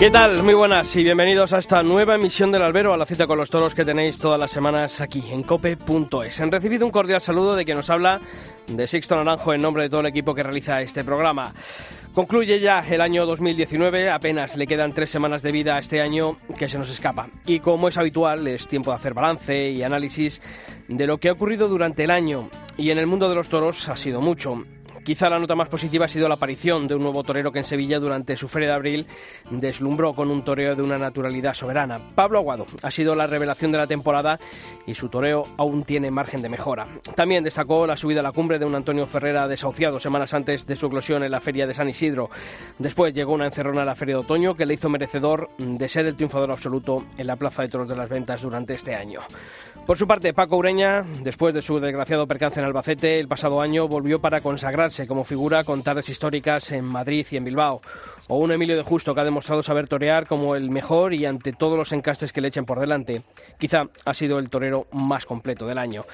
¿Qué tal? Muy buenas y bienvenidos a esta nueva emisión del Albero, a la cita con los toros que tenéis todas las semanas aquí en cope.es. Han recibido un cordial saludo de quien nos habla de Sixto Naranjo en nombre de todo el equipo que realiza este programa. Concluye ya el año 2019, apenas le quedan tres semanas de vida a este año que se nos escapa. Y como es habitual, es tiempo de hacer balance y análisis de lo que ha ocurrido durante el año. Y en el mundo de los toros ha sido mucho. Quizá la nota más positiva ha sido la aparición de un nuevo torero que en Sevilla durante su feria de abril deslumbró con un toreo de una naturalidad soberana. Pablo Aguado ha sido la revelación de la temporada y su toreo aún tiene margen de mejora. También destacó la subida a la cumbre de un Antonio Ferrera desahuciado semanas antes de su eclosión en la feria de San Isidro. Después llegó una encerrona a la feria de otoño que le hizo merecedor de ser el triunfador absoluto en la Plaza de Toros de las Ventas durante este año. Por su parte, Paco Ureña, después de su desgraciado percance en Albacete, el pasado año volvió para consagrarse como figura con tardes históricas en Madrid y en Bilbao. O un Emilio de Justo que ha demostrado saber torear como el mejor y ante todos los encastes que le echen por delante. Quizá ha sido el torero más completo del año.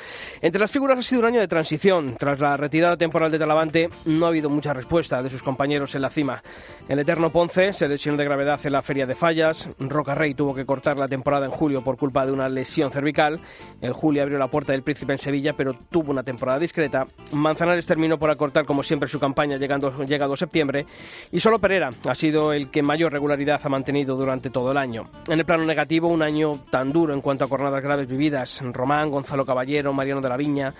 Entre las figuras ha sido un año de transición. Tras la retirada temporal de Talavante, no ha habido mucha respuesta de sus compañeros en la cima. El eterno Ponce se lesionó de gravedad en la Feria de Fallas. Roca Rey tuvo que cortar la temporada en julio por culpa de una lesión cervical. El Julio abrió la puerta del Príncipe en Sevilla, pero tuvo una temporada discreta. Manzanares terminó por acortar, como siempre, su campaña llegando, llegado septiembre. Y solo Pereira ha sido el que mayor regularidad ha mantenido durante todo el año. En el plano negativo, un año tan duro en cuanto a jornadas graves vividas. Román, Gonzalo Caballero, Mariano de la Viña,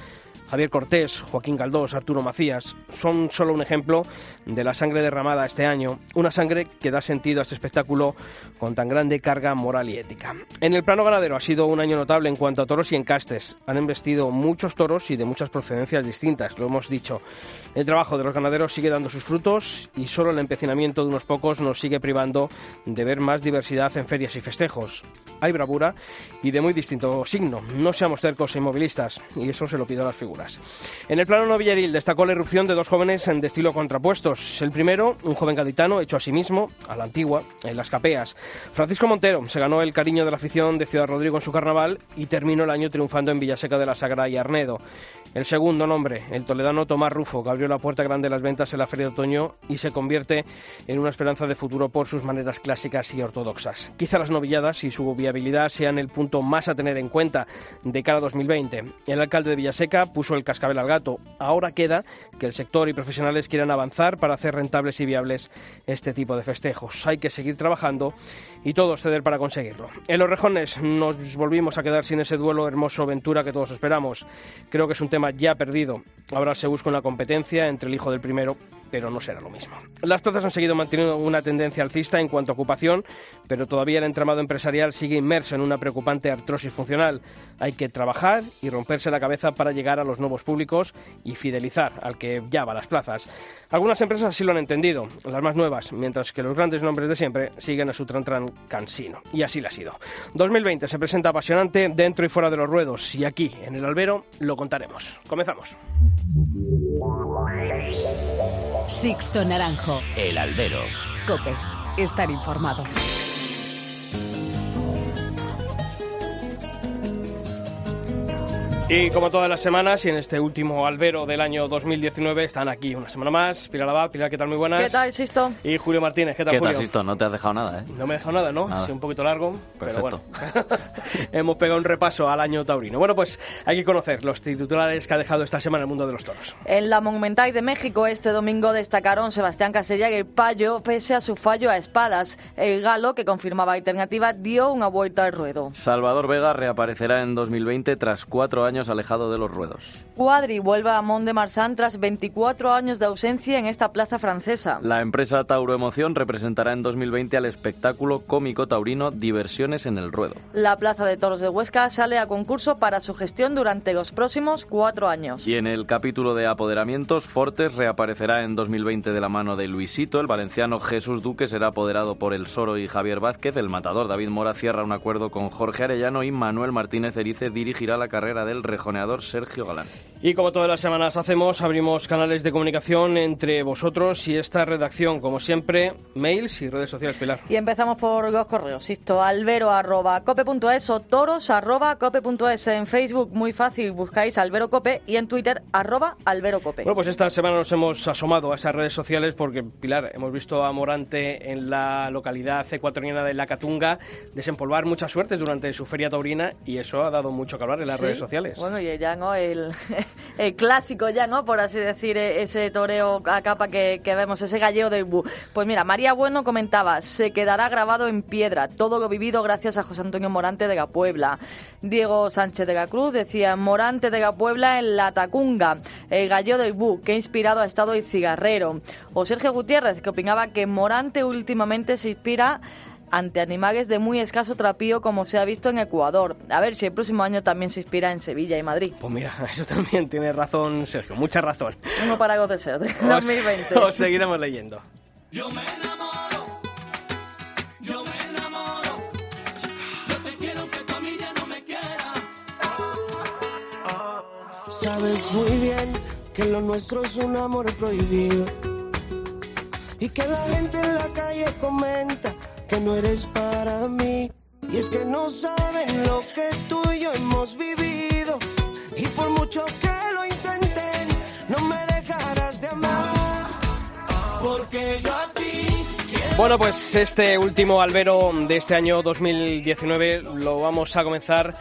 Javier Cortés, Joaquín Galdós, Arturo Macías son solo un ejemplo de la sangre derramada este año, una sangre que da sentido a este espectáculo con tan grande carga moral y ética. En el plano ganadero ha sido un año notable en cuanto a toros y encastes. Han embestido muchos toros y de muchas procedencias distintas, lo hemos dicho. El trabajo de los ganaderos sigue dando sus frutos y solo el empecinamiento de unos pocos nos sigue privando de ver más diversidad en ferias y festejos. Hay bravura y de muy distinto signo. No seamos cercos e inmovilistas, y eso se lo pido a las figuras. En el plano novilleril destacó la irrupción de dos jóvenes de estilo contrapuestos. El primero, un joven gaditano hecho a sí mismo, a la antigua, en las capeas. Francisco Montero se ganó el cariño de la afición de Ciudad Rodrigo en su carnaval y terminó el año triunfando en Villaseca de la Sagra y Arnedo. El segundo nombre, el toledano Tomás Rufo, que la puerta grande de las ventas en la Feria de Otoño y se convierte en una esperanza de futuro por sus maneras clásicas y ortodoxas. Quizá las novilladas y su viabilidad sean el punto más a tener en cuenta de cara a 2020. El alcalde de Villaseca puso el cascabel al gato. Ahora queda que el sector y profesionales quieran avanzar para hacer rentables y viables este tipo de festejos. Hay que seguir trabajando y todos ceder para conseguirlo. En los rejones nos volvimos a quedar sin ese duelo hermoso Ventura que todos esperamos. Creo que es un tema ya perdido. Ahora se busca una competencia entre el hijo del primero, pero no será lo mismo. Las plazas han seguido manteniendo una tendencia alcista en cuanto a ocupación, pero todavía el entramado empresarial sigue inmerso en una preocupante artrosis funcional. Hay que trabajar y romperse la cabeza para llegar a los nuevos públicos y fidelizar al que ya va a las plazas. Algunas empresas así lo han entendido, las más nuevas, mientras que los grandes nombres de siempre siguen a su tran tran cansino. Y así lo ha sido. 2020 se presenta apasionante dentro y fuera de los ruedos y aquí, en el albero, lo contaremos. Comenzamos. Sixto Naranjo. El albero. Cope. Estar informado. Y como todas las semanas, y en este último albero del año 2019, están aquí una semana más. Pilar Abad, Pilar, ¿qué tal? Muy buenas. ¿Qué tal, Sisto? Y Julio Martínez, ¿qué tal, ¿Qué Julio? tal, Sisto? No te has dejado nada, ¿eh? No me he dejado nada, ¿no? Nada. Ha sido un poquito largo, pero bueno. Perfecto. Hemos pegado un repaso al año taurino. Bueno, pues hay que conocer los titulares que ha dejado esta semana el mundo de los toros. En la Monumental de México este domingo destacaron Sebastián Casella y el Payo pese a su fallo a espadas. El Galo, que confirmaba alternativa, dio una vuelta al ruedo. Salvador Vega reaparecerá en 2020 tras cuatro años alejado de los ruedos. Cuadri vuelve a Mont de Marsan tras 24 años de ausencia en esta plaza francesa. La empresa Tauro Emoción representará en 2020 al espectáculo cómico taurino Diversiones en el Ruedo. La Plaza de Toros de Huesca sale a concurso para su gestión durante los próximos cuatro años. Y en el capítulo de apoderamientos, Fortes reaparecerá en 2020 de la mano de Luisito. El valenciano Jesús Duque será apoderado por el Soro y Javier Vázquez. El matador David Mora cierra un acuerdo con Jorge Arellano y Manuel Martínez Erice dirigirá la carrera del rejoneador Sergio Galán. Y como todas las semanas hacemos, abrimos canales de comunicación entre vosotros y esta redacción. Como siempre, mails y redes sociales, Pilar. Y empezamos por los correos. Esto, albero.cope.es o toros.cope.es. En Facebook, muy fácil, buscáis Albero Cope y en Twitter, arroba Albero Cope. Bueno, pues esta semana nos hemos asomado a esas redes sociales porque, Pilar, hemos visto a Morante en la localidad ecuatoriana de La Catunga desempolvar muchas suertes durante su feria taurina y eso ha dado mucho que hablar en las redes sociales. Bueno, y ya no, el, el clásico ya, ¿no? Por así decir, e-, ese toreo a capa que, vemos, ese galleo del Bu. Pues mira, María Bueno comentaba, se quedará grabado en piedra, todo lo vivido gracias a José Antonio Morante de la Puebla. Diego Sánchez de la Cruz decía, Morante de la Puebla en La Tacunga, el galleo del Bu, que inspirado ha estado el cigarrero. O Sergio Gutiérrez, que opinaba que Morante últimamente se inspira ante animales de muy escaso trapío como se ha visto en Ecuador. A ver si el próximo año también se inspira en Sevilla y Madrid. Pues mira, eso también tiene razón Sergio, mucha razón. Uno para los deseos de 2020. Os seguiremos leyendo. Yo me enamoro, yo me enamoro, yo te quiero que tu amiga no me quiera. Sabes muy bien que lo nuestro es un amor prohibido y que la gente en la calle comenta que no eres para mí. Y es que no saben lo que tú y yo hemos vivido. Y por mucho que lo intenten, no me dejarás de amar. Porque yo a ti. Bueno, pues este último albero de este año 2019 lo vamos a comenzar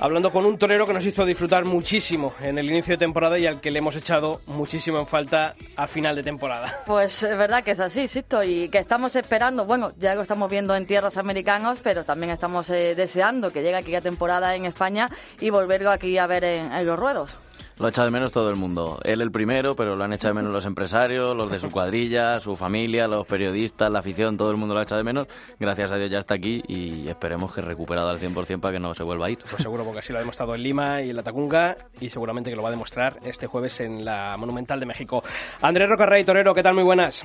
hablando con un torero que nos hizo disfrutar muchísimo en el inicio de temporada y al que le hemos echado muchísimo en falta a final de temporada. Pues es verdad que es así, Sisto, y que estamos esperando, bueno, ya lo estamos viendo en tierras americanos, pero también estamos eh, deseando que llegue aquí la temporada en España y volverlo aquí a ver en los ruedos. Lo ha echado de menos todo el mundo. Él el primero, pero lo han echado de menos los empresarios, los de su cuadrilla, su familia, los periodistas, la afición, todo el mundo lo ha echado de menos. Gracias a Dios ya está aquí y esperemos que recuperado al 100% para que no se vuelva a ir. Pues seguro, porque así lo ha demostrado en Lima y en la Tacunga y seguramente que lo va a demostrar este jueves en la Monumental de México. Andrés Rocarrey, Torero, ¿qué tal? Muy buenas.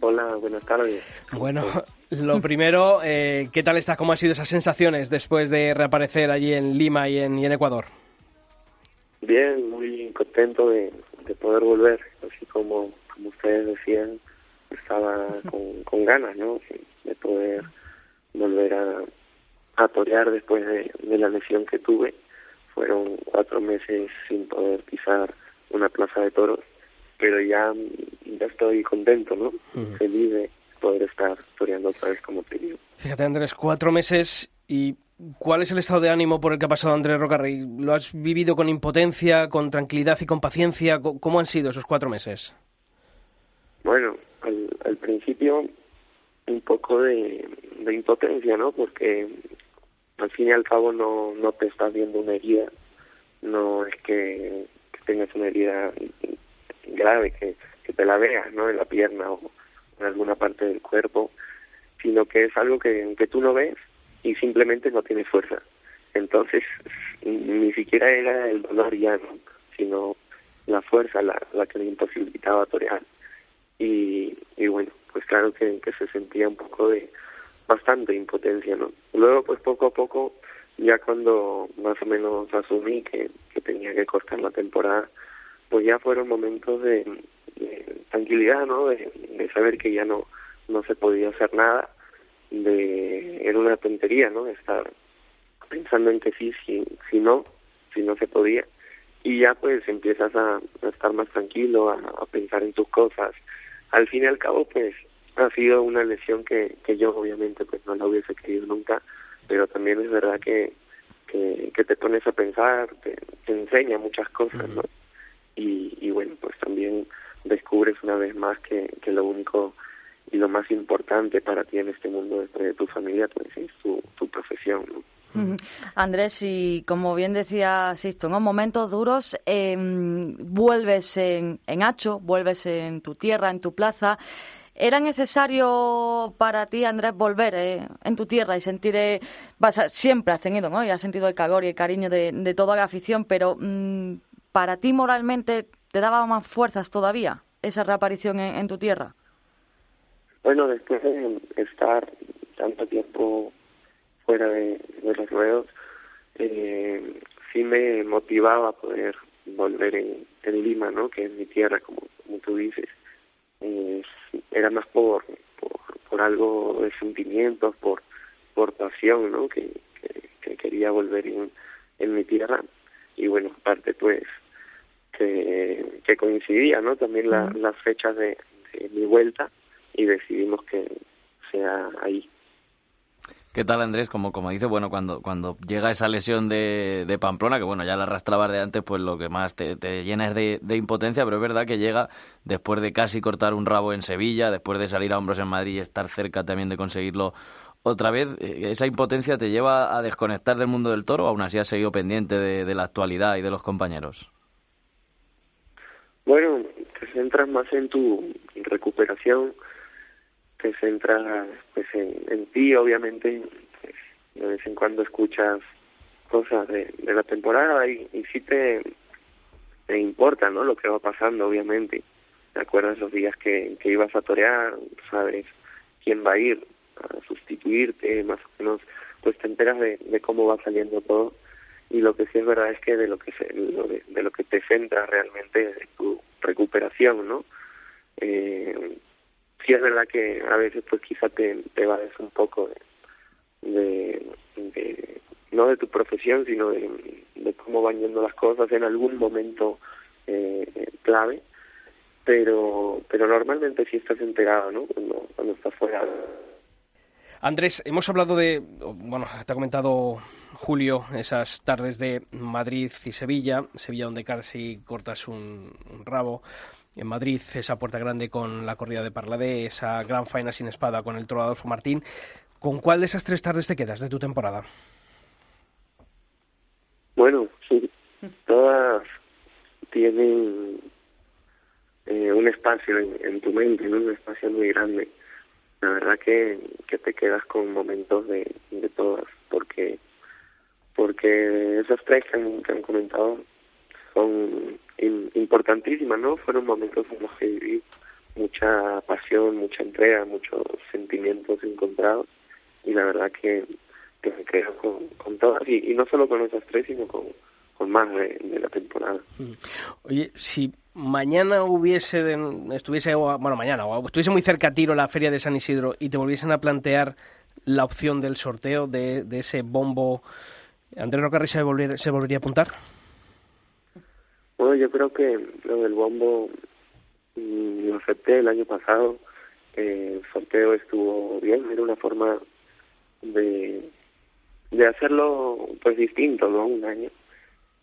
Hola, buenas tardes. Bueno, lo primero, eh, ¿qué tal estás? ¿Cómo han sido esas sensaciones después de reaparecer allí en Lima y en, y en Ecuador? Bien, muy contento de, poder volver, así como, como ustedes decían, estaba con, con ganas, ¿no? De poder volver a, a torear después de, de la lesión que tuve. Fueron cuatro meses sin poder pisar una plaza de toros, pero ya, ya estoy contento, ¿no? Feliz de poder estar toreando otra vez como te digo. Fíjate, Andrés, cuatro meses y ¿Cuál es el estado de ánimo por el que ha pasado Andrés Rocarrey? ¿Lo has vivido con impotencia, con tranquilidad y con paciencia? ¿Cómo han sido esos cuatro meses? Bueno, al, principio un poco de, impotencia, ¿no? Porque al fin y al cabo no, no te estás viendo una herida, no es que, tengas una herida grave, que, que te la veas, ¿no? En la pierna o en alguna parte del cuerpo, sino que es algo que, que tú no ves y simplemente no tiene fuerza. Entonces, ni siquiera era el dolor ya, ¿no? sino la fuerza la, la que le imposibilitaba torear. Y, y bueno, pues claro que, que se sentía un poco de bastante impotencia, ¿no? Luego, pues poco a poco, ya cuando más o menos asumí que, que tenía que cortar la temporada, pues ya fueron momentos de, de tranquilidad, ¿no? De, de saber que ya no, no se podía hacer nada de era una tontería no estar pensando en que sí si si no si no se podía. Y ya pues empiezas a, estar más tranquilo a, pensar en tus cosas. Al fin y al cabo pues ha sido una lesión que que yo obviamente pues no la hubiese querido nunca. Pero también es verdad que que, que te pones a pensar te, te enseña muchas cosas no y, y bueno pues también descubres una vez más que, que lo único y lo más importante para ti en este mundo de tu familia es tu, tu profesión Andrés, y como bien decía Sisto, en momentos duros em, vuelves en, en Hacho, vuelves en tu tierra, en tu plaza. ¿Era necesario para ti, Andrés, volver eh, en tu tierra y sentir, eh, vas siempre has tenido, ¿no? Y has sentido el calor y el cariño de, de toda la afición, pero mm, para ti moralmente te daba más fuerzas todavía esa reaparición en tu tierra? Bueno, después de estar tanto tiempo fuera de, los ruedos, eh, sí me motivaba a poder volver en, en Lima, ¿no? Que es mi tierra, como, como tú dices. Eh, era más por, por, por algo de sentimientos, por, por pasión, ¿no? Que, que, que quería volver en, en mi tierra. Y bueno, aparte pues que, que coincidía, ¿no? También la, las fechas de, de mi vuelta y decidimos que sea ahí. ¿Qué tal, Andrés? Como, como dice, bueno, cuando, cuando llega esa lesión de, de Pamplona, que bueno, ya la arrastrabas de antes, pues lo que más te, te llena es de, de impotencia, pero es verdad que llega después de casi cortar un rabo en Sevilla, después de salir a hombros en Madrid y estar cerca también de conseguirlo otra vez, eh, ¿esa impotencia te lleva a desconectar del mundo del toro o aún así has seguido pendiente de, de la actualidad y de los compañeros? Bueno, te centras más en tu recuperación, te centras pues en, ti, obviamente, pues, de vez en cuando escuchas cosas de, la temporada y, y sí te, importa, ¿no? Lo que va pasando, obviamente. Te acuerdas los días que, ibas a torear, sabes quién va a ir a sustituirte, más o menos, pues te enteras de, cómo va saliendo todo y lo que sí es verdad es que de lo que se, lo de, lo que te centra realmente es tu recuperación no eh, sí es verdad que a veces pues quizá te, te vades un poco de, no de tu profesión sino de, cómo van yendo las cosas en algún momento eh, clave pero pero normalmente sí estás enterado no cuando, estás fuera. Andrés, hemos hablado de, bueno, te ha comentado Julio, esas tardes de Madrid y Sevilla, Sevilla donde casi cortas un rabo, en Madrid esa puerta grande con la corrida de Parladé, esa gran faena sin espada con el toro Adolfo Martín. ¿Con cuál de esas tres tardes te quedas de tu temporada? Bueno, sí, todas tienen eh, un espacio en, tu mente, ¿no? un espacio muy grande la verdad que, que te quedas con momentos de, de todas, porque porque esas tres que han, que han comentado son importantísimas, ¿no? Fueron momentos en los que viví mucha pasión, mucha entrega, muchos sentimientos encontrados y la verdad que, que me con, todas y, no solo con esas tres, sino con, con más de, la temporada. Oye, si mañana hubiese, de, estuviese, bueno, mañana, o estuviese muy cerca a tiro la feria de San Isidro y te volviesen a plantear la opción del sorteo de, de ese bombo, ¿Andrés Rocarri se, se volvería a apuntar? Bueno, yo creo que lo del bombo mm, lo acepté el año pasado, el sorteo estuvo bien, era una forma de, de hacerlo pues distinto, ¿no? Un año.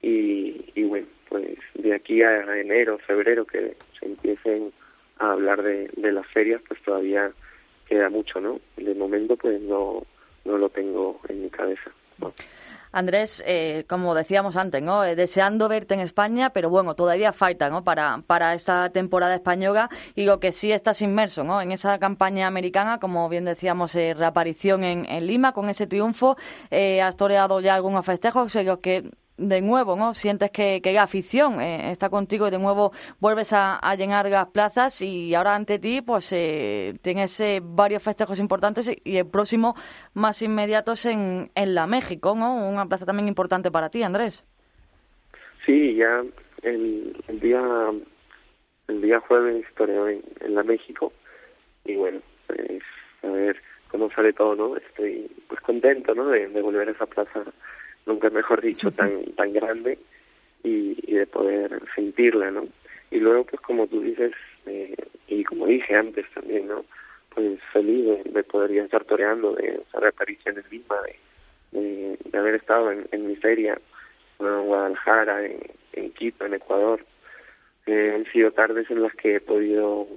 Y, y bueno, pues de aquí a enero, febrero, que se empiecen a hablar de, de las ferias, pues todavía queda mucho, ¿no? De momento, pues no, no lo tengo en mi cabeza. ¿no? Andrés, eh, como decíamos antes, ¿no? Eh, deseando verte en España, pero bueno, todavía falta, ¿no? Para, para esta temporada española y lo que sí estás inmerso, ¿no? En esa campaña americana, como bien decíamos, eh, reaparición en, en, Lima con ese triunfo, eh, has toreado ya algunos festejos en los que de nuevo, ¿no? Sientes que, que afición eh, está contigo y de nuevo vuelves a, a, llenar las plazas y ahora ante ti, pues eh, tienes eh, varios festejos importantes y, el próximo más inmediato es en, en la México, ¿no? Una plaza también importante para ti, Andrés. Sí, ya el, el día el día jueves toreo en, la México y bueno, pues a ver cómo sale todo, ¿no? Estoy pues contento, ¿no? De volver a esa plaza nunca mejor dicho, tan, tan grande y, y, de poder sentirla, ¿no? Y luego, pues como tú dices, eh, y como dije antes también, ¿no? Pues feliz de, de poder ya estar toreando, de esa reaparición en Lima, de, de, de, haber estado en, en mi feria, en Guadalajara, en, en Quito, en Ecuador. Eh, han sido tardes en las que he podido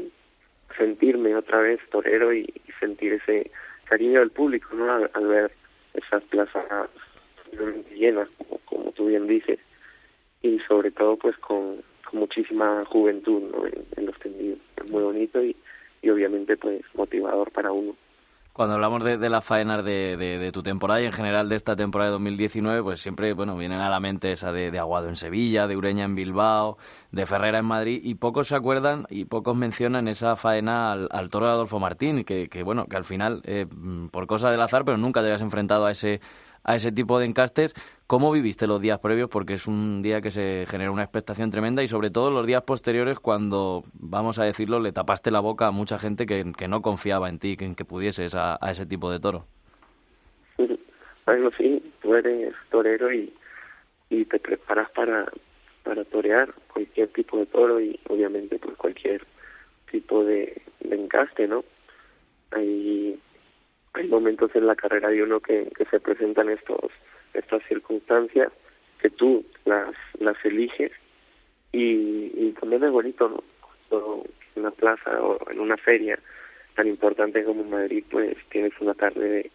sentirme otra vez torero y, y sentir ese cariño del público, ¿no? Al, al ver esas plazas llenas, como, como tú bien dices, y sobre todo pues con, con muchísima juventud ¿no? en, en, los tendidos. Es muy bonito y, y obviamente pues motivador para uno. Cuando hablamos de, de las faenas de, de, de, tu temporada y en general de esta temporada de 2019, pues siempre bueno vienen a la mente esa de, de, Aguado en Sevilla, de Ureña en Bilbao, de Ferrera en Madrid, y pocos se acuerdan y pocos mencionan esa faena al, al toro de Adolfo Martín, que, que bueno, que al final, eh, por cosa del azar, pero nunca te habías enfrentado a ese a ese tipo de encastes. ¿Cómo viviste los días previos? Porque es un día que se genera una expectación tremenda y sobre todo los días posteriores cuando, vamos a decirlo, le tapaste la boca a mucha gente que, que no confiaba en ti, que, que pudieses a, a ese tipo de toro. Bueno, sí, tú eres torero y, y te preparas para, para torear cualquier tipo de toro y obviamente pues cualquier tipo de, encaste, ¿no? Hay momentos en la carrera de uno que, se presentan estos estas circunstancias que tú las eliges y, y también es bonito, ¿no? Cuando en una plaza o en una feria tan importante como Madrid, pues tienes una tarde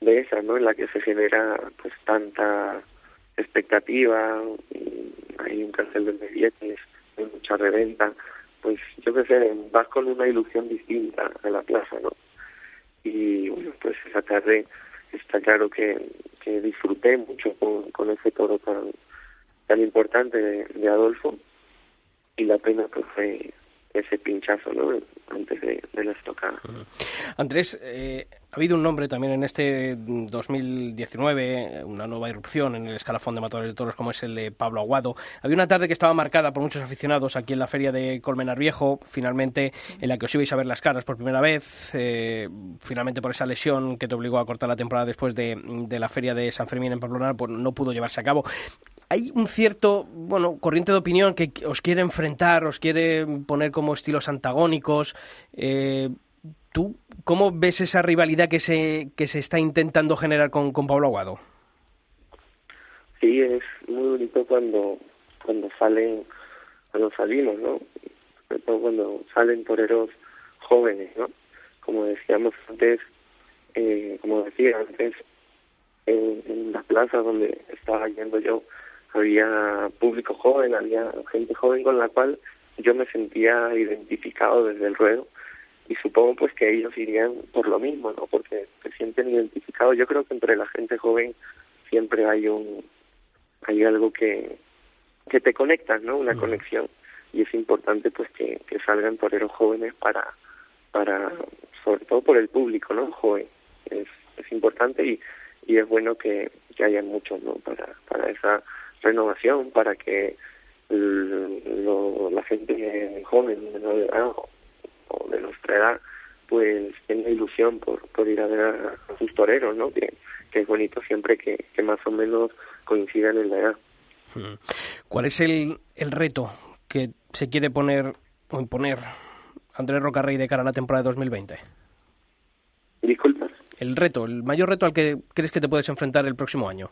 de, esa, ¿no? En la que se genera pues tanta expectativa, y hay un cartel de billetes, hay mucha reventa, pues yo qué sé, vas con una ilusión distinta a la plaza, ¿no? Y bueno, pues esa tarde está claro que, disfruté mucho con, ese toro tan, tan importante de, de Adolfo y la pena pues fue ese pinchazo, ¿no? Antes de, de la estocada. Andrés, eh, ha habido un nombre también en este 2019, una nueva irrupción en el escalafón de matadores de toros como es el de Pablo Aguado. Había una tarde que estaba marcada por muchos aficionados aquí en la feria de Colmenar Viejo, finalmente en la que os ibais a ver las caras por primera vez, eh, finalmente por esa lesión que te obligó a cortar la temporada después de, de la feria de San Fermín en Pamplona, pues no pudo llevarse a cabo hay un cierto, bueno, corriente de opinión que os quiere enfrentar, os quiere poner como estilos antagónicos. Eh, ¿Tú cómo ves esa rivalidad que se, que se está intentando generar con, con Pablo Aguado? Sí, es muy bonito cuando cuando salen, cuando salimos, ¿no? Sobre todo cuando salen toreros jóvenes, ¿no? Como decíamos antes, eh, como decía antes, en, en la plaza donde estaba yendo yo, había público joven, había gente joven con la cual yo me sentía identificado desde el ruedo y supongo pues que ellos irían por lo mismo, ¿no? Porque se sienten identificados. Yo creo que entre la gente joven siempre hay un hay algo que que te conecta, ¿no? Una conexión y es importante pues que, que salgan toreros jóvenes para para sobre todo por el público, ¿no? Joven es es importante y y es bueno que, que haya muchos, ¿no? Para para esa renovación para que lo, la gente joven menor de edad o, de nuestra edad pues tenga ilusión por, por ir a ver a, a sus toreros, ¿no? Que, que es bonito siempre que, que más o menos coincidan en la edad. ¿Cuál es el, el reto que se quiere poner o imponer Andrés Rocarrey de cara a la temporada de 2020? Disculpa. El reto, el mayor reto al que crees que te puedes enfrentar el próximo año.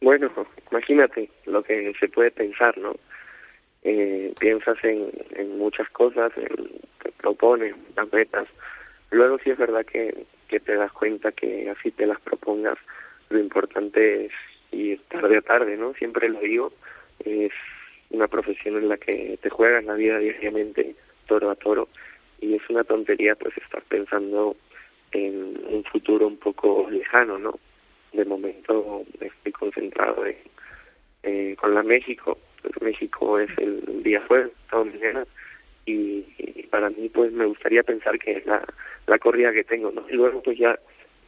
Bueno, imagínate lo que se puede pensar, ¿no? Eh, piensas en, muchas cosas, en, te propones las metas. Luego sí es verdad que, que te das cuenta que así te las propongas, lo importante es ir tarde a tarde, ¿no? Siempre lo digo, es una profesión en la que te juegas la vida diariamente, toro a toro, y es una tontería pues estar pensando en un futuro un poco lejano, ¿no? de momento estoy concentrado en, eh, con la México. México es el día jueves, mañana, y, y, para mí pues me gustaría pensar que es la, la corrida que tengo, ¿no? Y luego pues ya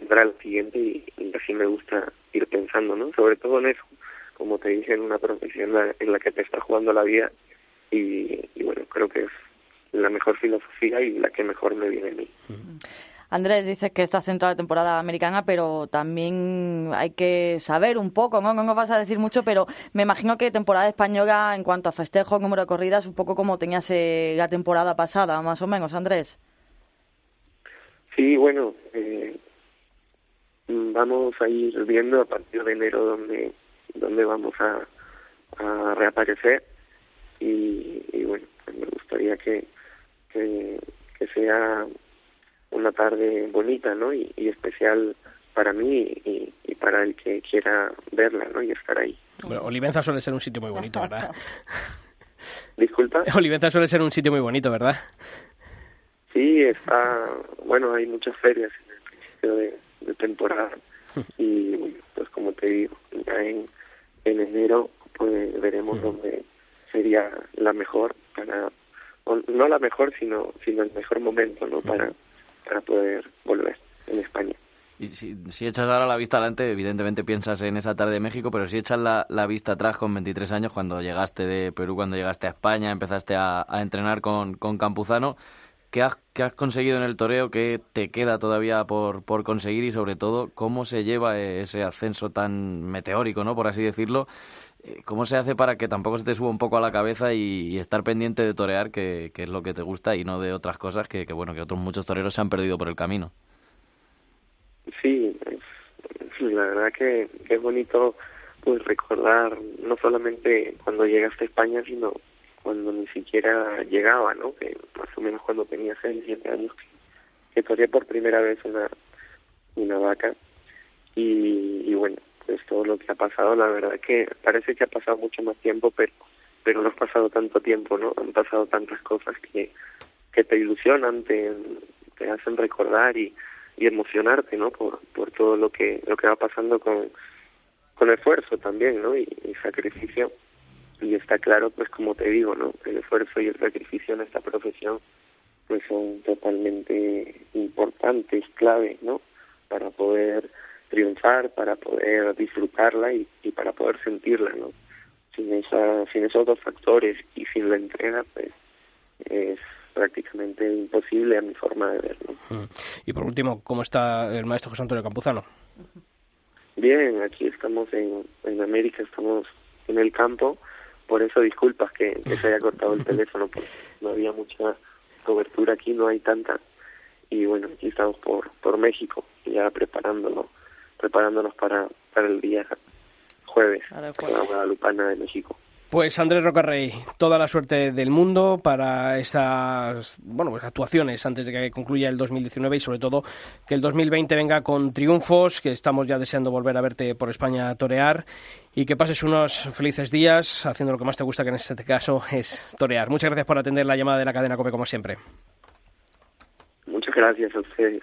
vendrá el siguiente y, y así me gusta ir pensando, ¿no? Sobre todo en eso, como te dije, en una profesión la, en la que te está jugando la vida y, y bueno, creo que es la mejor filosofía y la que mejor me viene a mí. Andrés, dices que está centrado la temporada americana, pero también hay que saber un poco, ¿no? No nos vas a decir mucho, pero me imagino que temporada española en cuanto a festejo, número de corridas, un poco como tenías eh, la temporada pasada, más o menos, Andrés. Sí, bueno, eh, vamos a ir viendo a partir de enero dónde, dónde vamos a, a reaparecer y, y bueno, pues me gustaría que, que, que sea una tarde bonita, ¿no? Y, y especial para mí y, y, para el que quiera verla, ¿no? Y estar ahí. Bueno, Olivenza suele ser un sitio muy bonito, ¿verdad? Disculpa. Olivenza suele ser un sitio muy bonito, ¿verdad? Sí, está, bueno, hay muchas ferias en el principio de, de temporada y pues como te digo, ya en, en enero pues veremos dónde sería la mejor para, no la mejor, sino, sino el mejor momento, ¿no? Para, para poder volver en España. Y si, si echas ahora la vista adelante, evidentemente piensas en esa tarde de México, pero si echas la, la vista atrás con 23 años, cuando llegaste de Perú, cuando llegaste a España, empezaste a, a entrenar con, con Campuzano, ¿qué has, ¿qué has conseguido en el toreo? ¿Qué te queda todavía por, por conseguir? Y sobre todo, ¿cómo se lleva ese ascenso tan meteórico, ¿no? por así decirlo? ¿Cómo se hace para que tampoco se te suba un poco a la cabeza y, estar pendiente de torear, que, es lo que te gusta, y no de otras cosas que, bueno, que otros muchos toreros se han perdido por el camino? Sí, la verdad que, es bonito pues recordar no solamente cuando llegaste a España, sino cuando ni siquiera llegaba, ¿no? Que más o menos cuando tenía 6, 7 años que, que por primera vez una, una vaca y, y bueno, pues todo lo que ha pasado, la verdad que parece que ha pasado mucho más tiempo, pero pero no ha pasado tanto tiempo, ¿no? Han pasado tantas cosas que, que te ilusionan, te, hacen recordar y, y emocionarte, ¿no? Por, por todo lo que lo que va pasando con, con esfuerzo también, ¿no? Y, y sacrificio. Y está claro, pues como te digo, ¿no? El esfuerzo y el sacrificio en esta profesión pues son totalmente importantes, clave, ¿no? Para poder triunfar, para poder disfrutarla y, y para poder sentirla, ¿no? Sin, esa, sin esos dos factores y sin la entrega, pues es prácticamente imposible a mi forma de verlo. Y por último, ¿cómo está el maestro José Antonio Campuzano? Bien, aquí estamos en, en América, estamos en el campo, por eso disculpas que, que se haya cortado el teléfono, porque no había mucha cobertura aquí, no hay tanta, y bueno, aquí estamos por, por México, ya preparándonos, preparándonos para, para el día jueves, con la Guadalupana de México. Pues Andrés Rocarrey, toda la suerte del mundo para estas bueno, pues actuaciones antes de que concluya el 2019 y sobre todo que el 2020 venga con triunfos, que estamos ya deseando volver a verte por España a torear y que pases unos felices días haciendo lo que más te gusta, que en este caso es torear. Muchas gracias por atender la llamada de la cadena COPE como siempre. Muchas gracias a ustedes.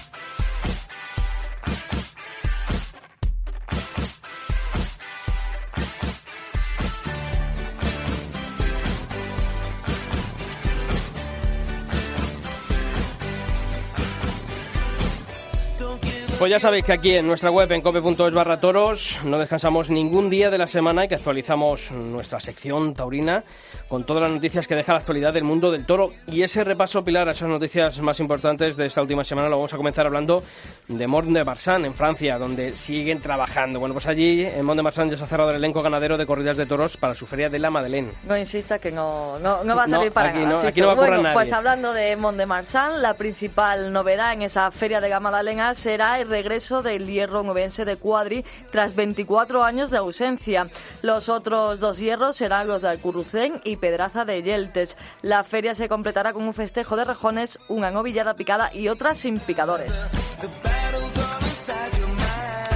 Pues ya sabéis que aquí en nuestra web en cope.es barra toros no descansamos ningún día de la semana y que actualizamos nuestra sección taurina con todas las noticias que deja la actualidad del mundo del toro. Y ese repaso, Pilar, a esas noticias más importantes de esta última semana lo vamos a comenzar hablando de Mont de Marsan, en Francia, donde siguen trabajando. Bueno, pues allí en Mont de Marsan ya se ha cerrado el elenco ganadero de corridas de toros para su feria de la Madeleine. No insista que no, no, no va a salir No, para aquí nada. no- aquí no va a bueno, nadie. Pues hablando de Mont de Marsan, la principal novedad en esa feria de Gamalaleña será el regreso del hierro nubense de Cuadri tras 24 años de ausencia. Los otros dos hierros serán los de Alcurrucén y Pedraza de Yeltes. La feria se completará con un festejo de rejones, una novillada picada y otras sin picadores.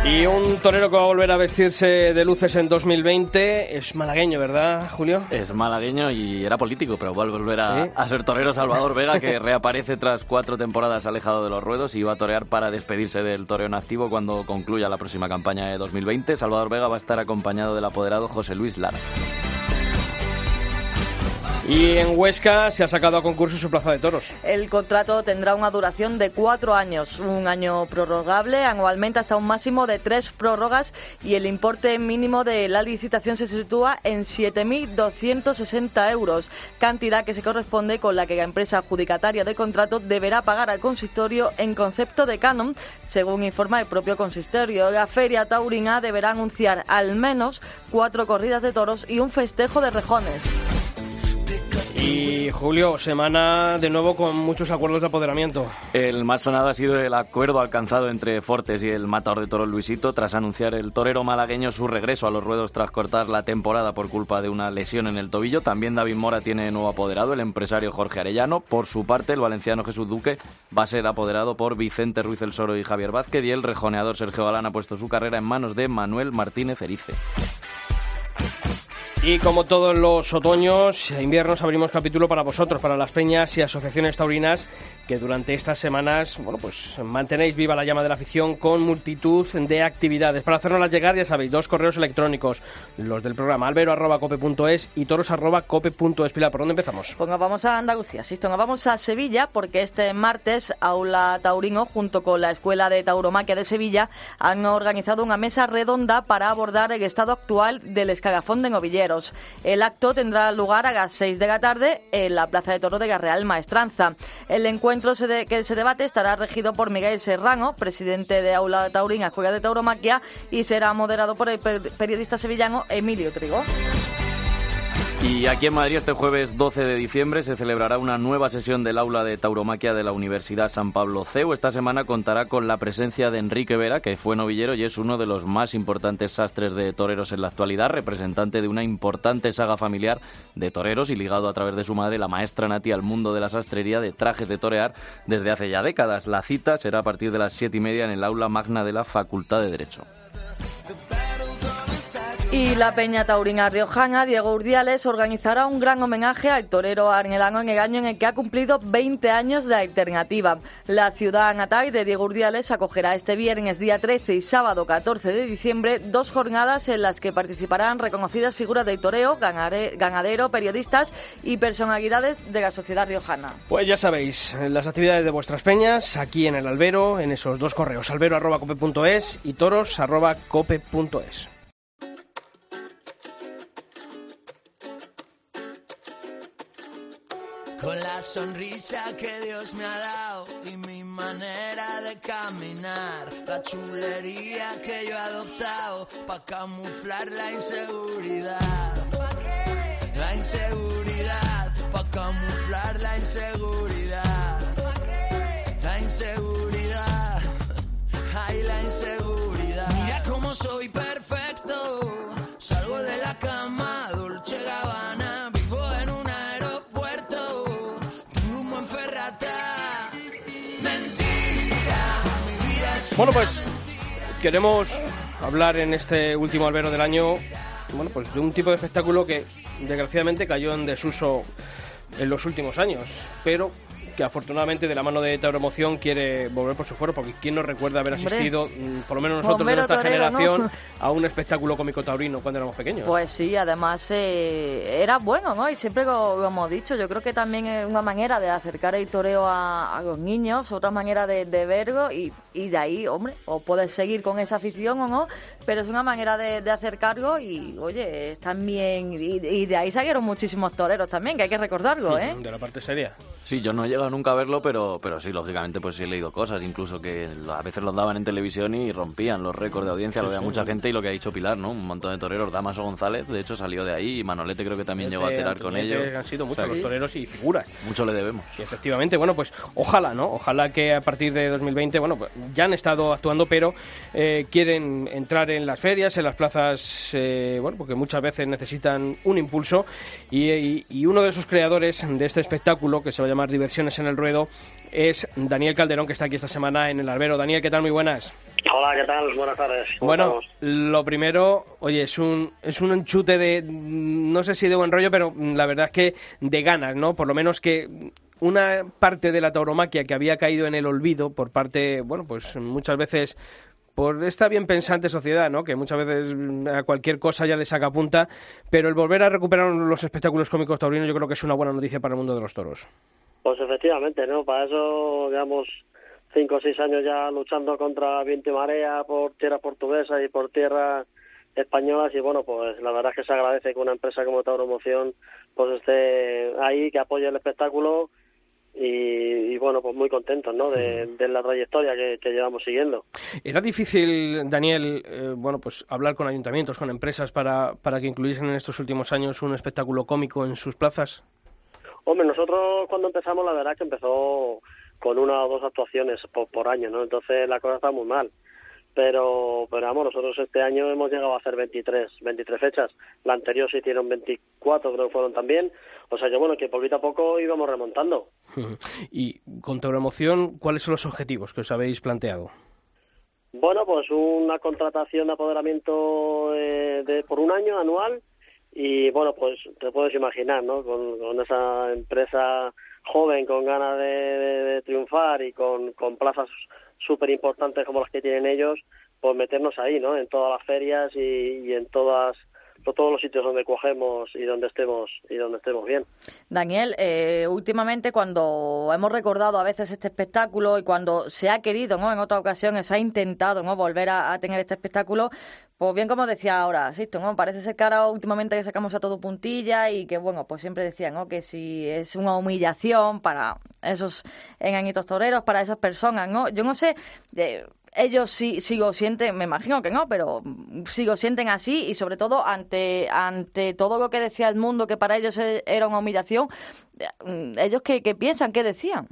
Y un torero que va a volver a vestirse de luces en 2020 es malagueño, ¿verdad, Julio? Es malagueño y era político, pero va a volver a, Sí. a ser torero Salvador Vega, que reaparece tras cuatro temporadas alejado de los ruedos y va a torear para despedirse del toreo en activo cuando concluya la próxima campaña de 2020. Salvador Vega va a estar acompañado del apoderado José Luis Lara. Y en Huesca se ha sacado a concurso su plaza de toros. El contrato tendrá una duración de cuatro años, un año prorrogable anualmente hasta un máximo de tres prórrogas y el importe mínimo de la licitación se sitúa en 7.260 euros, cantidad que se corresponde con la que la empresa adjudicataria de contrato deberá pagar al consistorio en concepto de canon, según informa el propio consistorio. La feria taurina deberá anunciar al menos cuatro corridas de toros y un festejo de rejones. Y Julio, semana de nuevo con muchos acuerdos de apoderamiento. El más sonado ha sido el acuerdo alcanzado entre Fortes y el matador de toros Luisito tras anunciar el torero malagueño su regreso a los ruedos tras cortar la temporada por culpa de una lesión en el tobillo. También David Mora tiene nuevo apoderado, el empresario Jorge Arellano. Por su parte, el valenciano Jesús Duque va a ser apoderado por Vicente Ruiz el Soro y Javier Vázquez y el rejoneador Sergio Galán ha puesto su carrera en manos de Manuel Martínez Erice. Y como todos los otoños e inviernos abrimos capítulo para vosotros, para las peñas y asociaciones taurinas que durante estas semanas, bueno, pues mantenéis viva la llama de la afición con multitud de actividades. Para hacernoslas llegar, ya sabéis, dos correos electrónicos, los del programa albero.cope.es y toros.cope.es. Pilar, ¿por dónde empezamos? Pues nos vamos a Andalucía, sí, nos vamos a Sevilla porque este martes Aula Taurino junto con la Escuela de Tauromaquia de Sevilla han organizado una mesa redonda para abordar el estado actual del escagafón de El acto tendrá lugar a las 6 de la tarde en la Plaza de Toro de Garreal Maestranza. El encuentro que se debate estará regido por Miguel Serrano, presidente de Aula Taurina Escuela de Tauromaquia, y será moderado por el periodista sevillano Emilio Trigo. Y aquí en Madrid este jueves 12 de diciembre se celebrará una nueva sesión del aula de tauromaquia de la Universidad San Pablo CEU. Esta semana contará con la presencia de Enrique Vera, que fue novillero y es uno de los más importantes sastres de toreros en la actualidad, representante de una importante saga familiar de toreros y ligado a través de su madre, la maestra Nati, al mundo de la sastrería de trajes de torear desde hace ya décadas. La cita será a partir de las siete y media en el aula magna de la Facultad de Derecho. Y la Peña Taurina Riojana, Diego Urdiales, organizará un gran homenaje al torero arnelano en el año en el que ha cumplido 20 años de alternativa. La ciudad natal de Diego Urdiales acogerá este viernes, día 13 y sábado 14 de diciembre, dos jornadas en las que participarán reconocidas figuras del toreo, ganadero, periodistas y personalidades de la sociedad riojana. Pues ya sabéis, las actividades de vuestras peñas aquí en el albero, en esos dos correos, albero.cope.es y toros.cope.es. Con la sonrisa que Dios me ha dado y mi manera de caminar, la chulería que yo he adoptado para camuflar la inseguridad. La inseguridad, para camuflar la inseguridad. La inseguridad, ay la inseguridad. Mira cómo soy perfecto, salgo de la cama, Bueno, pues queremos hablar en este último albero del año, bueno, pues de un tipo de espectáculo que desgraciadamente cayó en desuso en los últimos años, pero que afortunadamente de la mano de Tauromoción quiere volver por su foro, porque quién nos recuerda haber Hombre. asistido, mm, por lo menos nosotros de Bombero nuestra torero, ¿no? generación, a un espectáculo cómico taurino cuando éramos pequeños. Pues sí, además eh, era bueno, ¿no? Y siempre lo, lo hemos dicho, yo creo que también es una manera de acercar el toreo a, a los niños, otra manera de, de verlo y, y de ahí, hombre, o puedes seguir con esa afición o no, pero es una manera de, de acercarlo y, oye, es también, y, y de ahí salieron muchísimos toreros también, que hay que recordarlo, ¿eh? De la parte seria. Sí, yo no he llegado nunca a verlo, pero, pero sí, lógicamente, pues sí he leído cosas, incluso que a veces los daban en televisión y rompían los récords de audiencia, lo veía mucha gente y lo que ha dicho Pilar, ¿no? Un montón de toreros, Damaso González, de hecho salió de ahí y Manolete creo que también llegó a tirar con ellos. Han sido O muchos sea los toreros y figuras. Mucho le debemos. Y efectivamente, bueno, pues ojalá, ¿no? Ojalá que a partir de 2020, bueno, pues ya han estado actuando, pero eh, quieren entrar en las ferias, en las plazas, eh, bueno, porque muchas veces necesitan un impulso. Y, y- y uno de sus creadores de este espectáculo, que se va a llamar Diversiones en el Ruedo, es Daniel Calderón, que está aquí esta semana en el albero. Daniel, ¿qué tal? Muy buenas. Hola, ¿qué tal? Buenas tardes. ¿Cómo Bueno, estamos? lo primero, oye, es un, es un enchute de, no sé si de buen rollo, pero la verdad es que de ganas, ¿no? Por lo menos que una parte de la tauromaquia que había caído en el olvido por parte, bueno, pues muchas veces por esta bien pensante sociedad, ¿no? Que muchas veces a cualquier cosa ya le saca punta, pero el volver a recuperar los espectáculos cómicos taurinos yo creo que es una buena noticia para el mundo de los toros. Pues efectivamente, ¿no? Para eso llevamos cinco o seis años ya luchando contra viento y marea por tierra portuguesa y por tierra españolas y bueno, pues la verdad es que se agradece que una empresa como Tauromoción pues esté ahí, que apoye el espectáculo y, y, bueno, pues muy contentos, ¿no? De, de la trayectoria que, que llevamos siguiendo. ¿Era difícil, Daniel, eh, bueno, pues hablar con ayuntamientos, con empresas para, para que incluyesen en estos últimos años un espectáculo cómico en sus plazas? Hombre, nosotros cuando empezamos la verdad es que empezó con una o dos actuaciones por, por año, ¿no? Entonces la cosa está muy mal. Pero, pero vamos, nosotros este año hemos llegado a hacer 23, 23 fechas. La anterior se hicieron 24, creo que fueron también. O sea que bueno, que poquito a poco íbamos remontando. Y con Tauromoción, ¿cuáles son los objetivos que os habéis planteado? Bueno, pues una contratación de apoderamiento eh, de, por un año anual y bueno, pues te puedes imaginar, ¿no? Con, esa empresa joven con ganas de, triunfar y con, con plazas súper importantes como las que tienen ellos, pues meternos ahí, ¿no? En todas las ferias y, y en todas todos los sitios donde cogemos y donde estemos y donde estemos bien. Daniel, eh, últimamente cuando hemos recordado a veces este espectáculo y cuando se ha querido, ¿no? En otras ocasiones se ha intentado, ¿no? Volver a, tener este espectáculo, pues bien como decía ahora, Sisto, ¿no? Parece ser que últimamente que sacamos a todo puntilla y que bueno, pues siempre decían, ¿no? Que si es una humillación para esos engañitos toreros, para esas personas, ¿no? Yo no sé. Eh, ellos sí, sigo sienten, me imagino que no, pero sigo sienten así y sobre todo ante, ante todo lo que decía el mundo, que para ellos e, era una humillación, mm, ellos qué, piensan, qué decían.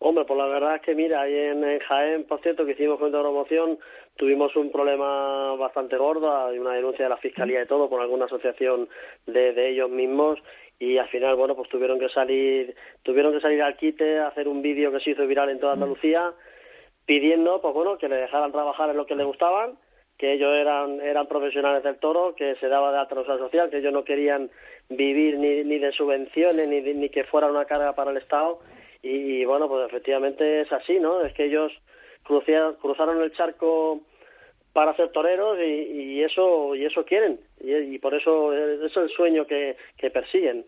Hombre, pues la verdad es que mira, ahí en, Jaén, por cierto, que hicimos con promoción, tuvimos un problema bastante gordo, hay una denuncia de la Fiscalía y todo por alguna asociación de, de ellos mismos y al final, bueno, pues tuvieron que salir, tuvieron que salir al quite, hacer un vídeo que se hizo viral en toda Andalucía pidiendo, pues bueno, que le dejaran trabajar en lo que le gustaban, que ellos eran, eran profesionales del toro, que se daba de alta social, que ellos no querían vivir ni, ni de subvenciones, ni, ni que fuera una carga para el Estado. Y, bueno, pues efectivamente es así, ¿no? Es que ellos cruzaron el charco para ser toreros y, eso y eso quieren y, y, por eso es el sueño que, que persiguen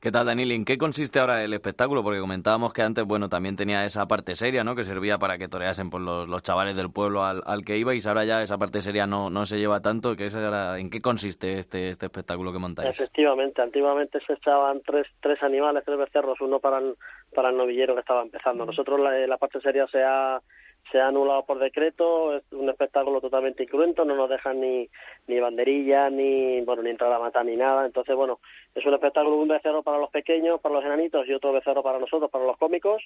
¿Qué tal, Daniel? ¿En qué consiste ahora el espectáculo? Porque comentábamos que antes, bueno, también tenía esa parte seria, ¿no? Que servía para que toreasen por pues, los, chavales del pueblo al, que ibais. Ahora ya esa parte seria no, no se lleva tanto. ¿Qué ¿En qué consiste este, este espectáculo que montáis? Efectivamente, antiguamente se echaban tres, tres animales, tres becerros, uno para el, para el novillero que estaba empezando. Nosotros la, la parte seria se ha se ha anulado por decreto, es un espectáculo totalmente incruento, no nos dejan ni, ni banderillas, ni, bueno, ni entrar a matar ni nada, entonces, bueno, es un espectáculo, un becerro para los pequeños, para los enanitos y otro becerro para nosotros, para los cómicos,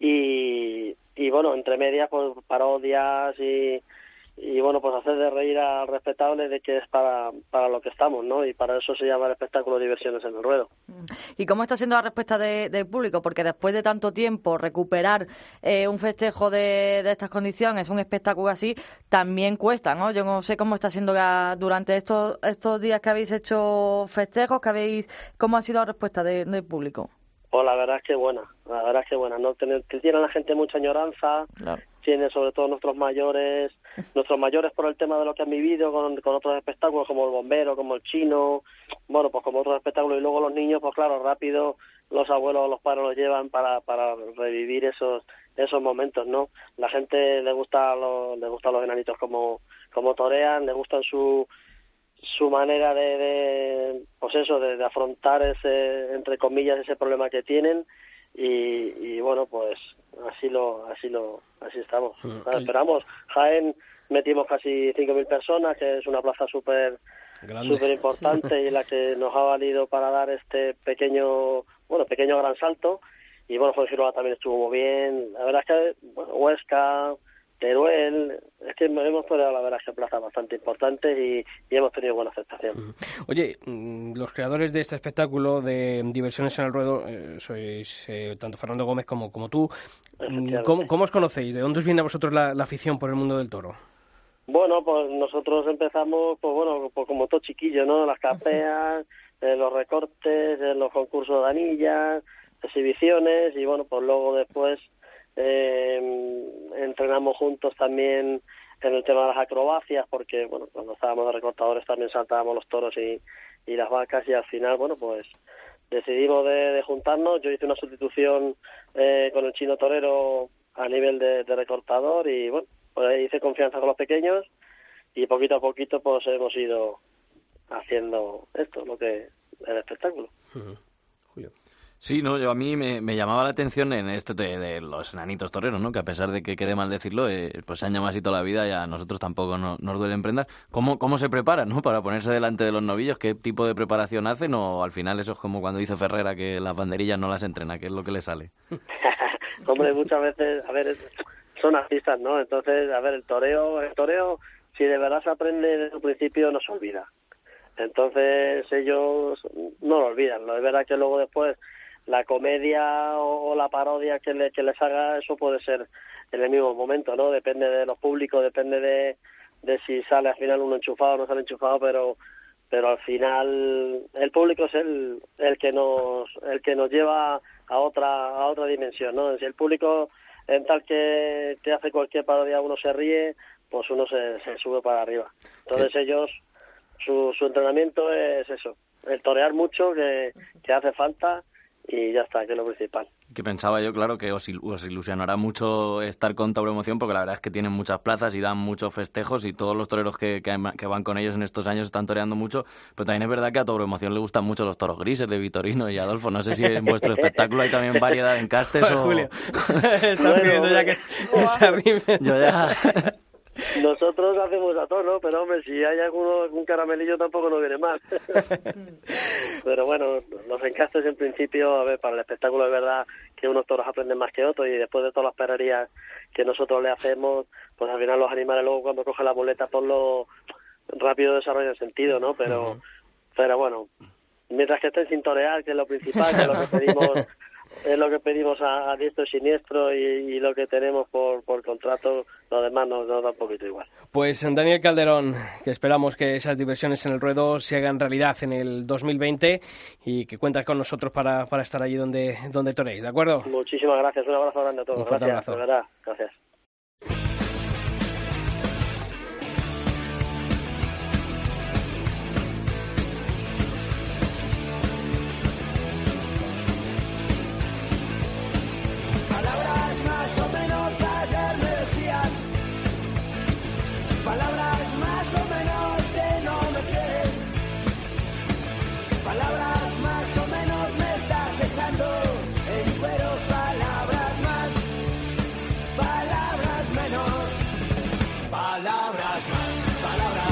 y, y bueno, entre medias, pues parodias y, y bueno, pues hacer de reír al respetable de que es para, para lo que estamos, ¿no? Y para eso se llama el espectáculo Diversiones en el Ruedo. Mm. ¿Y cómo está siendo la respuesta del público? Porque después de tanto tiempo recuperar eh, un festejo de, de, estas condiciones, un espectáculo así, también cuesta, ¿no? Yo no sé cómo está siendo durante estos, estos días que habéis hecho festejos, que habéis, ¿cómo ha sido la respuesta del público? Pues la verdad es que buena, la verdad es que buena, ¿no? Tiene la gente mucha añoranza, tiene sobre todo nuestros mayores, nuestros mayores por el tema de lo que han vivido con, con otros espectáculos como el bombero, como el chino, bueno, pues como otros espectáculos y luego los niños, pues claro, rápido los abuelos o los padres los llevan para, para revivir esos esos momentos, ¿no? La gente le gusta los, le gusta los enanitos como como torean, le gustan su su manera de, de pues eso de, afrontar ese entre comillas ese problema que tienen y, y bueno pues así lo así lo así estamos. Mm. esperamos. Jaén metimos casi 5.000 personas que es una plaza súper súper importante y la que nos ha valido para dar este pequeño bueno pequeño gran salto. Y bueno Fuengirola también estuvo muy bien. La verdad es que bueno, Huesca Teruel, es que hemos tenido la verdad que plazas bastante importantes y, hemos tenido buena aceptación. Oye, mm, los creadores de este espectáculo de Diversiones en el Ruedo eh, sois eh, tanto Fernando Gómez como, como tú. Mm, ¿Cómo, os conocéis? ¿De dónde os viene a vosotros la, afición por el mundo del toro? Bueno, pues nosotros empezamos, pues bueno, pues como todo chiquillo, ¿no? Las capeas, eh, los recortes, los concursos de anillas, exhibiciones y bueno, pues luego después eh, entrenamos juntos también en el tema de las acrobacias, porque bueno, cuando estábamos de recortadores también saltábamos los toros y, y las vacas y al final, bueno, pues decidimos de, juntarnos. Yo hice una sustitución eh, con el chino torero a nivel de, recortador y bueno, pues hice confianza con los pequeños y poquito a poquito pues hemos ido haciendo esto, lo que el espectáculo. Julio. Sí, no, yo a mí me, llamaba la atención en esto de, los enanitos toreros, ¿no? Que a pesar de que quede mal decirlo, eh, pues se han llamado así toda la vida y a nosotros tampoco nos duele emprender. ¿Cómo, ¿Cómo se preparan, no? Para ponerse delante de los novillos, ¿qué tipo de preparación hacen? O al final eso es como cuando dice Ferrera que las banderillas no las entrena, ¿qué es lo que le sale? Hombre, muchas veces, a ver, son artistas, ¿no? Entonces, a ver, el toreo, el toreo, si de verdad se aprende desde el principio, no se olvida. Entonces ellos no lo olvidan, ¿no? Es verdad que luego después la comedia o, la parodia que, le, que les haga, eso puede ser en el mismo momento, ¿no? Depende de los públicos, depende de, de si sale al final uno enchufado o no sale enchufado, pero pero al final el público es el, el que nos el que nos lleva a otra a otra dimensión no si el público en tal que, que hace cualquier parodia uno se ríe pues uno se, se sube para arriba. Entonces ellos su, su entrenamiento es eso el torear mucho que, que hace falta y ya está, que es lo principal. Que pensaba yo, claro, que os, os ilusionará mucho estar con Tauro Emoción, porque la verdad es que tienen muchas plazas y dan muchos festejos y todos los toreros que, que, van con ellos en estos años están toreando mucho, pero también es verdad que a Tauro Emoción le gustan mucho los toros grises de Vitorino y Adolfo. No sé si en vuestro espectáculo hay también variedad en castes o... Julio, estás pidiendo ya que, que. Yo ya... Nosotros hacemos a todo, ¿no? Pero hombre, si hay alguno, algún caramelillo tampoco nos viene mal. Pero bueno, los encastes en principio, a ver, para el espectáculo es verdad que unos toros aprenden más que otros y después de todas las perrerías que nosotros le hacemos, pues al final los animales luego cuando cogen la muleta por lo rápido desarrollan sentido, ¿no? Pero, pero bueno, mientras que estén sin torear, que es lo principal, que es lo que pedimos es lo que pedimos a, a diestro y siniestro y, y, lo que tenemos por, por contrato, lo demás nos, nos da un poquito igual. Pues Daniel Calderón, que esperamos que esas diversiones en el ruedo se hagan realidad en el 2020 y que cuentas con nosotros para, para estar allí donde, donde toréis, ¿de acuerdo? Muchísimas gracias, un abrazo grande a todos. Un gracias, abrazo. de verdad, gracias.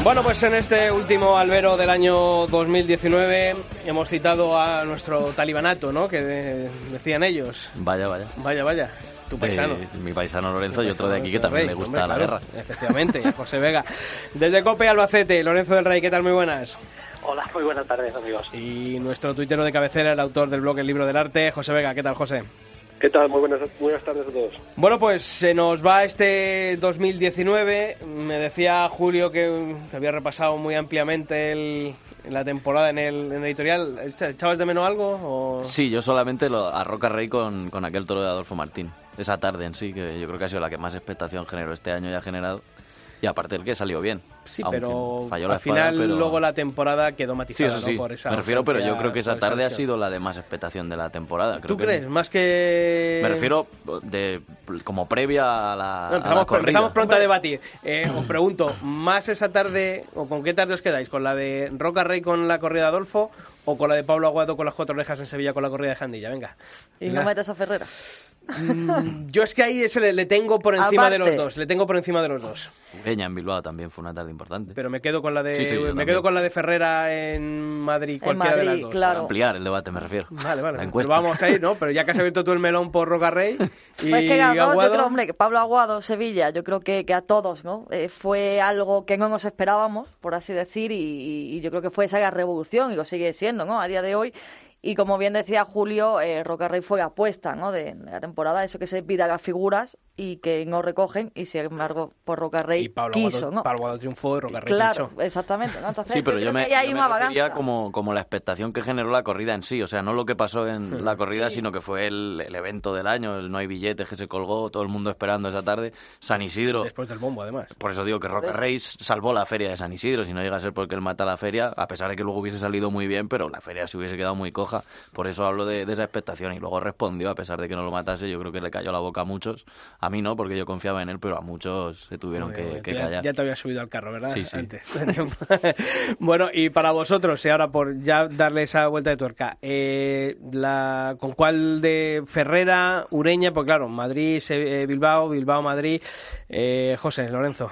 Bueno, pues en este último albero del año 2019 hemos citado a nuestro talibanato, ¿no? Que de- decían ellos. Vaya, vaya. Vaya, vaya. Tu paisano. Eh, mi paisano Lorenzo y otro de aquí que también Rey, le gusta hombre, la claro, guerra. Efectivamente, José Vega. Desde Cope Albacete, Lorenzo del Rey, ¿qué tal? Muy buenas. Hola, muy buenas tardes, amigos. Y nuestro tuitero de cabecera, el autor del blog El Libro del Arte, José Vega. ¿Qué tal, José? ¿Qué tal? Muy buenas, buenas tardes a todos. Bueno, pues se nos va este 2019. Me decía Julio que, que había repasado muy ampliamente el- la temporada en el, en el editorial. ¿Echabas de menos algo? O... Sí, yo solamente lo, a Roca Rey con, con aquel toro de Adolfo Martín. Esa tarde en sí, que yo creo que ha sido la que más expectación generó este año y ha generado. Y aparte el que salió bien. Sí, Aunque pero falló la al espada, final pero- luego la temporada quedó Sí, matizada eso sí. ¿no? por esa Me refiero, pero yo creo que esa tarde ha sido la de más expectación de la temporada. Creo ¿Tú que- crees? Más que... Me refiero de como previa a la, No, a la empezamos, corrida. empezamos pronto a debatir. Eh, os pregunto, ¿más esa tarde o con qué tarde os quedáis? ¿Con la de Roca Rey con la corrida de Adolfo o con la de Pablo Aguado con las cuatro orejas en Sevilla con la corrida de Jandilla? Venga. Y no metes a Ferrera. Mm, Yo es que ahí ese le, le tengo por encima de los Aparte. dos, le tengo por encima de los dos. Peña en Bilbao también fue una tarde importante. Pero me quedo con la de Sí, sí, yo me quedo con la de Ferrera en Madrid, cualquiera de las Madrid, dos. claro. Para ampliar el debate me refiero. Vale, vale. Encuesta. vamos a ir, ¿no? Pero ya que has abierto tú el melón por Roca Rey y Pues que ganó, yo Aguado, creo, hombre, que Pablo Aguado, Sevilla, yo creo que, que a todos, ¿no? Eh, fue algo que no nos esperábamos, por así decir, y- y yo creo que fue esa revolución y lo sigue siendo, ¿no? A día de hoy. Y como bien decía Julio, eh, Roca Rey fue apuesta, ¿no? De, de la temporada, eso que se pida las figuras y que no recogen, y sin embargo, por Roca Rey y Pablo quiso, Aguado, ¿no? Pablo Aguado triunfó y Roca Rey Claro, exactamente, ¿no? Entonces, Sí, pero yo me, yo me refería como, como la expectación que generó la corrida en sí. O sea, no lo que pasó en la corrida, sino que fue el, el evento del año. El no hay billetes que se colgó, todo el mundo esperando esa tarde. San Isidro. Después del bombo, además. Por eso digo que Roca Rey salvó la feria de San Isidro. Si no llega a ser porque él mata la feria, a pesar de que luego hubiese salido muy bien, pero la feria se hubiese quedado muy coja. Por eso hablo de, de esa expectación. Y luego respondió, a pesar de que no lo matase. Yo creo que le cayó la boca a muchos. A mí no, porque yo confiaba en él, pero a muchos se tuvieron que, callar. ya te había subido al carro, ¿verdad? Sí, sí. Antes. bueno, y para vosotros, y ahora por ya darle esa vuelta de tuerca, eh, la, ¿con cuál de Ferrera, Ureña? Pues claro, Madrid, eh, Bilbao, Bilbao, Madrid. Eh, José, Lorenzo.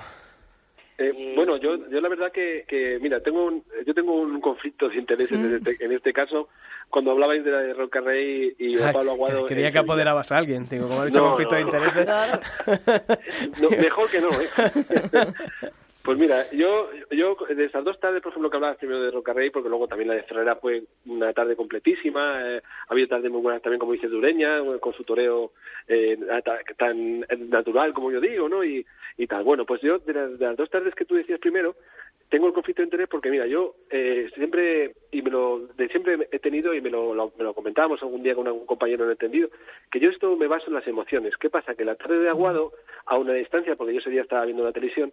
Eh, bueno, yo, yo la verdad que, que mira, tengo un, yo tengo un conflicto de intereses en, este, en este caso. Cuando hablabais de la de Roca Rey y de Ay, Pablo Aguado. Creía en que apoderabas a alguien, digo, como he dicho, No, conflicto de intereses. No, mejor que no, ¿eh? Pues mira, yo, yo de estas dos tardes, por ejemplo, que hablabas primero de Roca Rey, porque luego también la de Ferrera fue una tarde completísima, eh, ha habido tardes muy buenas también, como dice Dureña, con su toreo eh, ta- tan natural como yo digo, ¿no? Y, y tal. Bueno, pues yo de las, de las dos tardes que tú decías primero, tengo el conflicto de interés porque, mira, yo eh, siempre, y me lo, de siempre he tenido, y me lo, lo- me lo comentábamos algún día con algún compañero no entendido, que yo esto me baso en las emociones. ¿Qué pasa? Que la tarde de Aguado, a una distancia, porque yo ese día estaba viendo la televisión,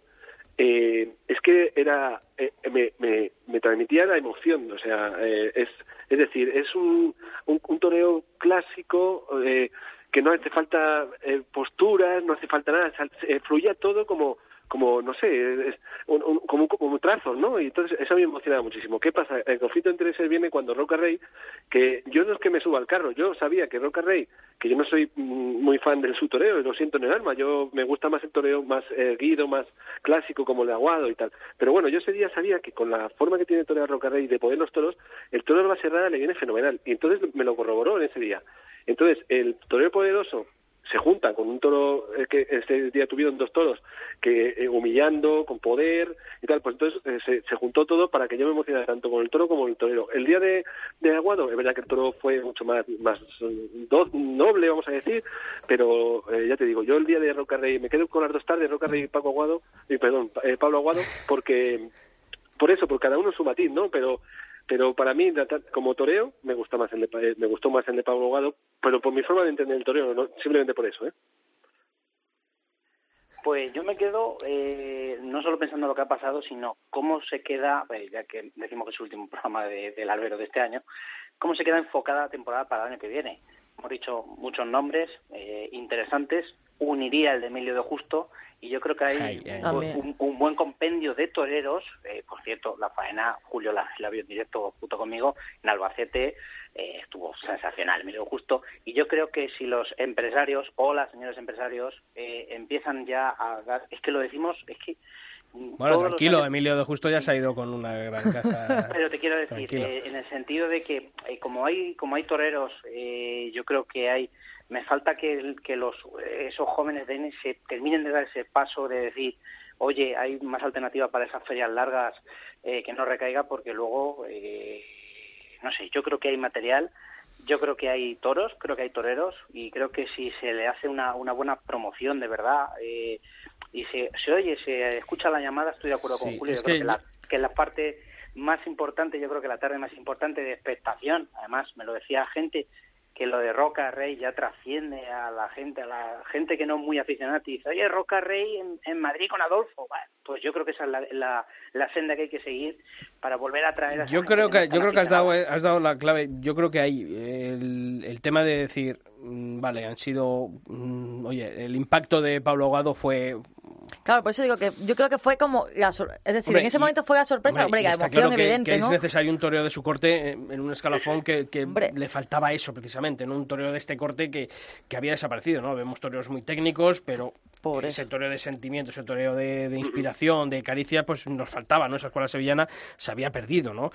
eh, es que era eh, me, me, me transmitía la emoción o sea eh, es es decir es un un, un toreo clásico eh, que no hace falta eh, posturas no hace falta nada sal- eh, fluía todo como como no sé es un, un- como como trazos no y entonces eso me emocionaba muchísimo qué pasa el conflicto de intereses viene cuando Roca Rey que yo no es que me suba al carro yo sabía que Roca Rey que yo no soy mm, muy fan del su toreo, lo siento en el alma, yo me gusta más el toreo más erguido, más clásico como el de Aguado y tal. Pero bueno, yo ese día sabía que con la forma que tiene torear Rocarrey de poder los toros, el toro de la Serrada le viene fenomenal. Y entonces me lo corroboró en ese día. Entonces, el toreo poderoso se junta con un toro eh, que ese día tuvieron dos toros que eh, humillando con poder y tal pues entonces eh, se, se juntó todo para que yo me emocionara tanto con el toro como el torero el día de, de Aguado es verdad que el toro fue mucho más más mm, do- noble vamos a decir pero eh, ya te digo yo el día de Roca Rey me quedo con las dos tardes Roca Rey y Paco Aguado y perdón Pablo Aguado porque por eso, por cada uno su matiz, ¿no? Pero pero para mí como toreo me gusta más el de, eh, me gustó más el de Pablo Gado, pero por mi forma de entender el toreo, no simplemente por eso, ¿eh? Pues yo me quedo eh, no solo pensando en lo que ha pasado, sino cómo se queda, eh, ya que decimos que es el último programa de- del albero de este año, cómo se queda enfocada la temporada para el año que viene. Hemos dicho muchos nombres eh, interesantes, uniría el de Emilio de Justo, y yo creo que hay Ay, ay. un, También. un- un buen compendio de toreros. eh, por cierto, la faena, Julio la, la vio en directo junto conmigo en Albacete, eh, estuvo sensacional, Emilio de Justo. Y yo creo que si los empresarios o las señores empresarios eh, empiezan ya a dar, es que lo decimos, es que Bueno, tranquilo, años- Emilio de Justo ya se ha ido con una gran casa. pero te quiero decir, eh, en el sentido de que eh, como hay como hay toreros, eh, yo creo que hay me falta que, el- que los esos jóvenes den ese, terminen de dar ese paso de decir, oye, hay más alternativa para esas ferias largas eh, que no recaiga porque luego, eh, no sé, yo creo que hay material, yo creo que hay toros, creo que hay toreros y creo que si se le hace una, una buena promoción de verdad eh, y se, se oye, se escucha la llamada, estoy de acuerdo con Julio, yo creo que que, la, que la parte más importante, yo creo que la tarde más importante de expectación, además me lo decía gente que lo de Roca Rey ya trasciende a la gente, a la gente que no es muy aficionada y dice, oye, Roca Rey en, en Madrid con Adolfo. Bueno, pues yo creo que esa es la, la, la senda que hay que seguir para volver a traer a esa Yo gente creo que yo creo que has dado aficionada. has dado la clave. Yo creo que hay el, el tema de decir, vale, han sido, mm, oye, el impacto de Pablo Ahogado fue Claro, por eso digo que yo creo que fue como la es decir, Hombre, en ese y- momento fue la sorpresa, hombre, la emoción claro que, evidente, que es necesario un toreo de su corte en un escalafón que, le faltaba eso precisamente, ¿no? Un toreo de este corte que, que había desaparecido, ¿no? Vemos toreos muy técnicos, pero Por ese toreo de sentimiento, ese toreo de, de inspiración, de caricia, pues nos faltaba, ¿no? Esa escuela sevillana se había perdido, ¿no?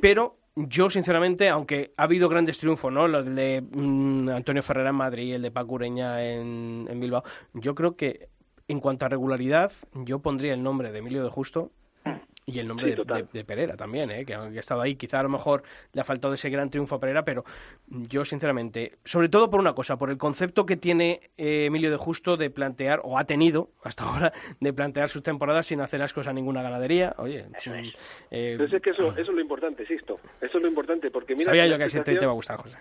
Pero yo, sinceramente, aunque ha habido grandes triunfos, ¿no? Los de mm, Antonio Ferrera en Madrid y el de Paco Ureña en, en Bilbao, yo creo que en cuanto a regularidad, yo pondría el nombre de Emilio de Justo y el nombre Sí, de, de- de Pereira también, ¿eh? que ha estado ahí, quizá a lo mejor le ha faltado ese gran triunfo a Pereira, pero yo sinceramente, sobre todo por una cosa, por el concepto que tiene eh, Emilio de Justo de plantear, o ha tenido hasta ahora, de plantear sus temporadas sin hacer ascos a ninguna ganadería. Oye, sin- eh, Pero es que eso, eso es lo importante, Sisto. Eso es lo importante, porque mira... sabía yo que ese te, te va a gustar, José.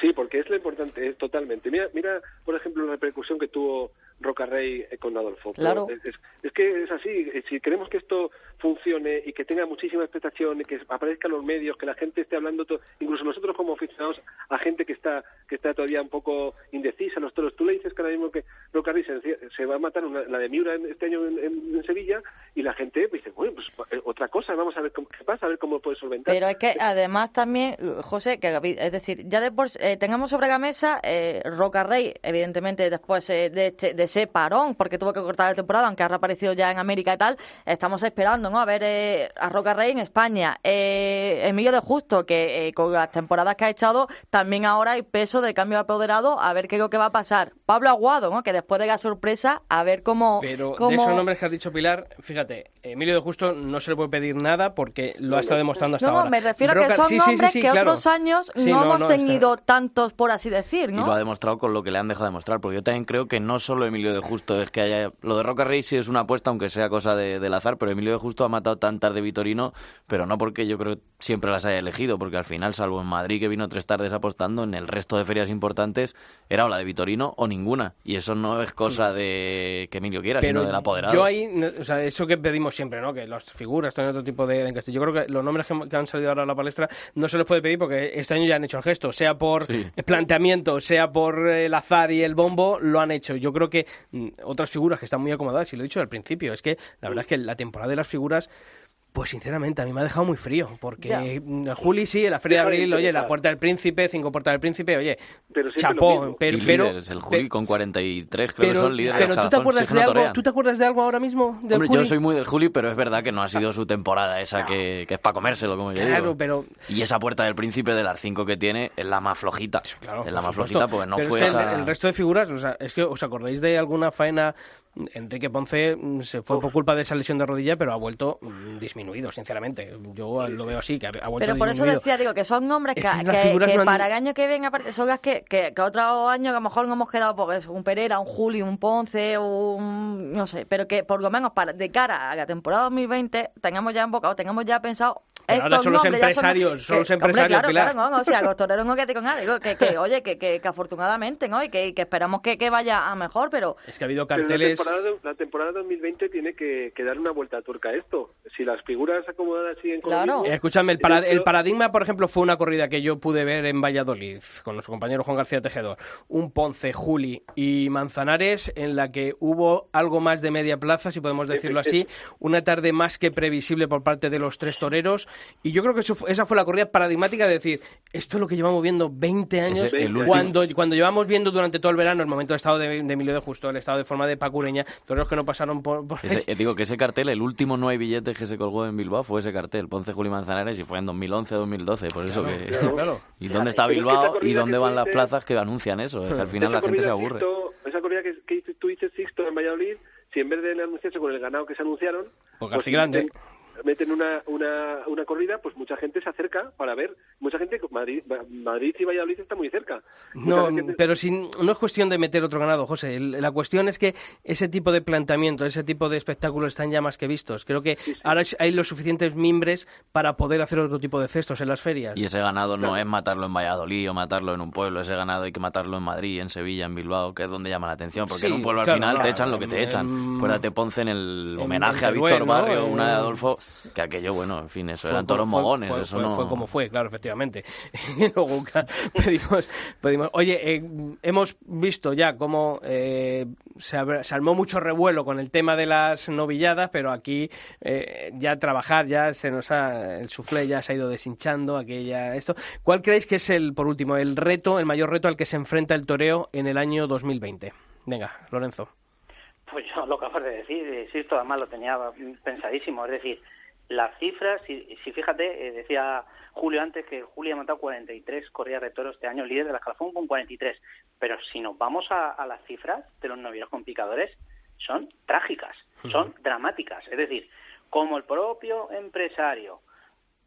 Sí, porque es lo importante, es totalmente. Mira, mira, por ejemplo, la repercusión que tuvo Roca Rey eh, con Adolfo. Claro. Es, es- es que es así. eh, Si queremos que esto funcione y que tenga muchísima expectación, que aparezca en los medios, que la gente esté hablando, to- incluso nosotros como aficionados a gente que está que está todavía un poco indecisa, los toros. Tú le dices que ahora mismo que Roca Rey se, va a matar una- la de Miura en- este año en, Sevilla y la gente dice, bueno, pues eh, otra cosa, vamos a ver qué pasa, a ver cómo puede solventar. Pero es que además también, José, que es decir, ya de por eh, tengamos sobre la mesa eh, Roca Rey, evidentemente después eh, de, este- de ese parón, porque tuvo que cortar la temporada, aunque ha reaparecido ya en América y tal, estamos esperando, ¿no? A ver eh, a Roca Rey en España. Eh, Emilio de Justo, que eh, con las temporadas que ha echado, también ahora hay peso de cambio de apoderado, a ver qué es lo que va a pasar. Pablo Aguado, ¿no? Que después de la sorpresa, a ver cómo... Pero cómo... de esos nombres que has dicho, Pilar, fíjate, Emilio de Justo no se le puede pedir nada porque lo ha estado demostrando hasta No, ahora. me refiero a que son sí, sí, sí, nombres sí, que claro. otros años Sí, no, hemos no, está- tenido tantos, por así decir, Y lo ¿no? ha demostrado con lo que le han dejado demostrar, porque yo también creo que no solo Emilio de Justo es que haya... Lo de Roca Rey sí es una apuesta, aunque sea cosa de- del azar, pero Emilio de Justo Ha matado tantas de Vitorino, pero no porque yo creo que siempre las haya elegido, porque al final, salvo en Madrid, que vino tres tardes apostando, en el resto de ferias importantes era o la de Vitorino o ninguna. Y eso no es cosa de que Emilio quiera, sino del apoderado. Yo ahí, o sea, eso que pedimos siempre, ¿no? Que las figuras tienen otro tipo de, de Yo creo que los nombres que, han salido ahora a la palestra no se les puede pedir porque este año ya han hecho el gesto, sea por planteamiento, sea por el azar y el bombo, lo han hecho. Yo creo que mm, otras figuras que están muy acomodadas, y lo he dicho al principio, es que la verdad es que la temporada de las figuras pues sinceramente, a mí me ha dejado muy frío, porque el Juli sí, en la Feria de Abril, oye, la Puerta del Príncipe, cinco Puertas del Príncipe, oye, pero chapó, pero... pero el Juli con 43 creo que son líderes. Pero ¿tú te, acuerdas de algo, ¿tú te acuerdas de algo ahora mismo del Hombre, yo soy muy del Juli, pero es verdad que no ha sido su temporada esa que, que, es para comérselo, como yo claro, pero... Y esa Puerta del Príncipe de las cinco que tiene es la más flojita, claro, es la más flojita porque no fue es que el, resto de figuras, o sea, es que os acordáis de alguna faena Enrique Ponce mm, se fue por culpa de esa lesión de rodilla, pero ha vuelto mm, disminuido, sinceramente. Yo lo veo así, que ha vuelto Pero por eso decía, digo, que son nombres que, para el año que viene, aparte, son las que, que, que otro año a lo mejor no hemos quedado, porque un Pereira, un Juli, un Ponce, un. no sé, pero que por lo menos para de cara a la temporada 2020 tengamos ya embocado, tengamos ya pensado. Pero ahora son los empresarios, son, los empresarios. claro, claro, no, o sea, los toreros no que te con nada, digo, que, que, oye, que, que, afortunadamente, ¿no? Y que, que esperamos que, que vaya a mejor, pero. Es que ha habido carteles la temporada 2020 tiene que, dar una vuelta a turca a esto. Si las figuras acomodadas siguen claro. Escúchame, el, el, paradigma, por ejemplo, fue una corrida que yo pude ver en Valladolid con nuestro compañero Juan García Tejedor. Un Ponce, Juli y Manzanares en la que hubo algo más de media plaza, si podemos decirlo así. Una tarde más que previsible por parte de los tres toreros. Y yo creo que esa fue la corrida paradigmática de decir, esto es lo que llevamos viendo 20 años. cuando, cuando llevamos viendo durante todo el verano el momento de estado de, Emilio de Justo, el estado de forma de Pacureña, toreros que no pasaron por... Eh, digo que ese cartel, el último no hay billetes que se colgó en Bilbao fue ese cartel, Ponce Juli Manzanares, y fue en 2011-2012, por eso que... ¿Y dónde está Bilbao y dónde van las plazas que anuncian eso? al final la gente se aburre. esa corrida que, tú dices, Sixto, en Valladolid, si en vez de anunciarse con el ganado que se anunciaron... Porque pues, grande meten una, una, una corrida, pues mucha gente se acerca para ver. Mucha gente, Madrid, Madrid y Valladolid está muy cerca. no, pero sin, no es cuestión de meter otro ganado, José. La cuestión es que ese tipo de planteamiento, ese tipo de espectáculos están ya más que vistos. Creo que ahora hay los suficientes mimbres para poder hacer otro tipo de cestos en las ferias. Y ese ganado no es matarlo en Valladolid o matarlo en un pueblo. Ese ganado hay que matarlo en Madrid, en Sevilla, en Bilbao, que es donde llama la atención. Porque en un pueblo al final te echan lo que te echan. Acuérdate, Ponce en el homenaje a Víctor Barrio, una de Adolfo que aquello, bueno, en fin, eso eran toros mogones, eso no... Fue como fue, claro, efectivamente. y luego pedimos, pedimos, oye, eh, hemos visto ya cómo eh, se, armó mucho revuelo con el tema de las novilladas, pero aquí eh, ya trabajar, ya se nos ha, el suflé ya se ha ido deshinchando, aquella, esto. ¿Cuál creéis que es el, por último, el reto, el mayor reto al que se enfrenta el toreo en el año 2020? Venga, Lorenzo. Pues yo lo acabo de decir, insisto, además lo tenía pensadísimo, es decir, las cifras, si, si fíjate, eh, decía Julio antes que Julio ha matado 43 corridas de toros este año, líder de la escalafón con 43. Pero si nos vamos a, las cifras de los novieros con picadores, son trágicas, son dramáticas. Es decir, como el propio empresario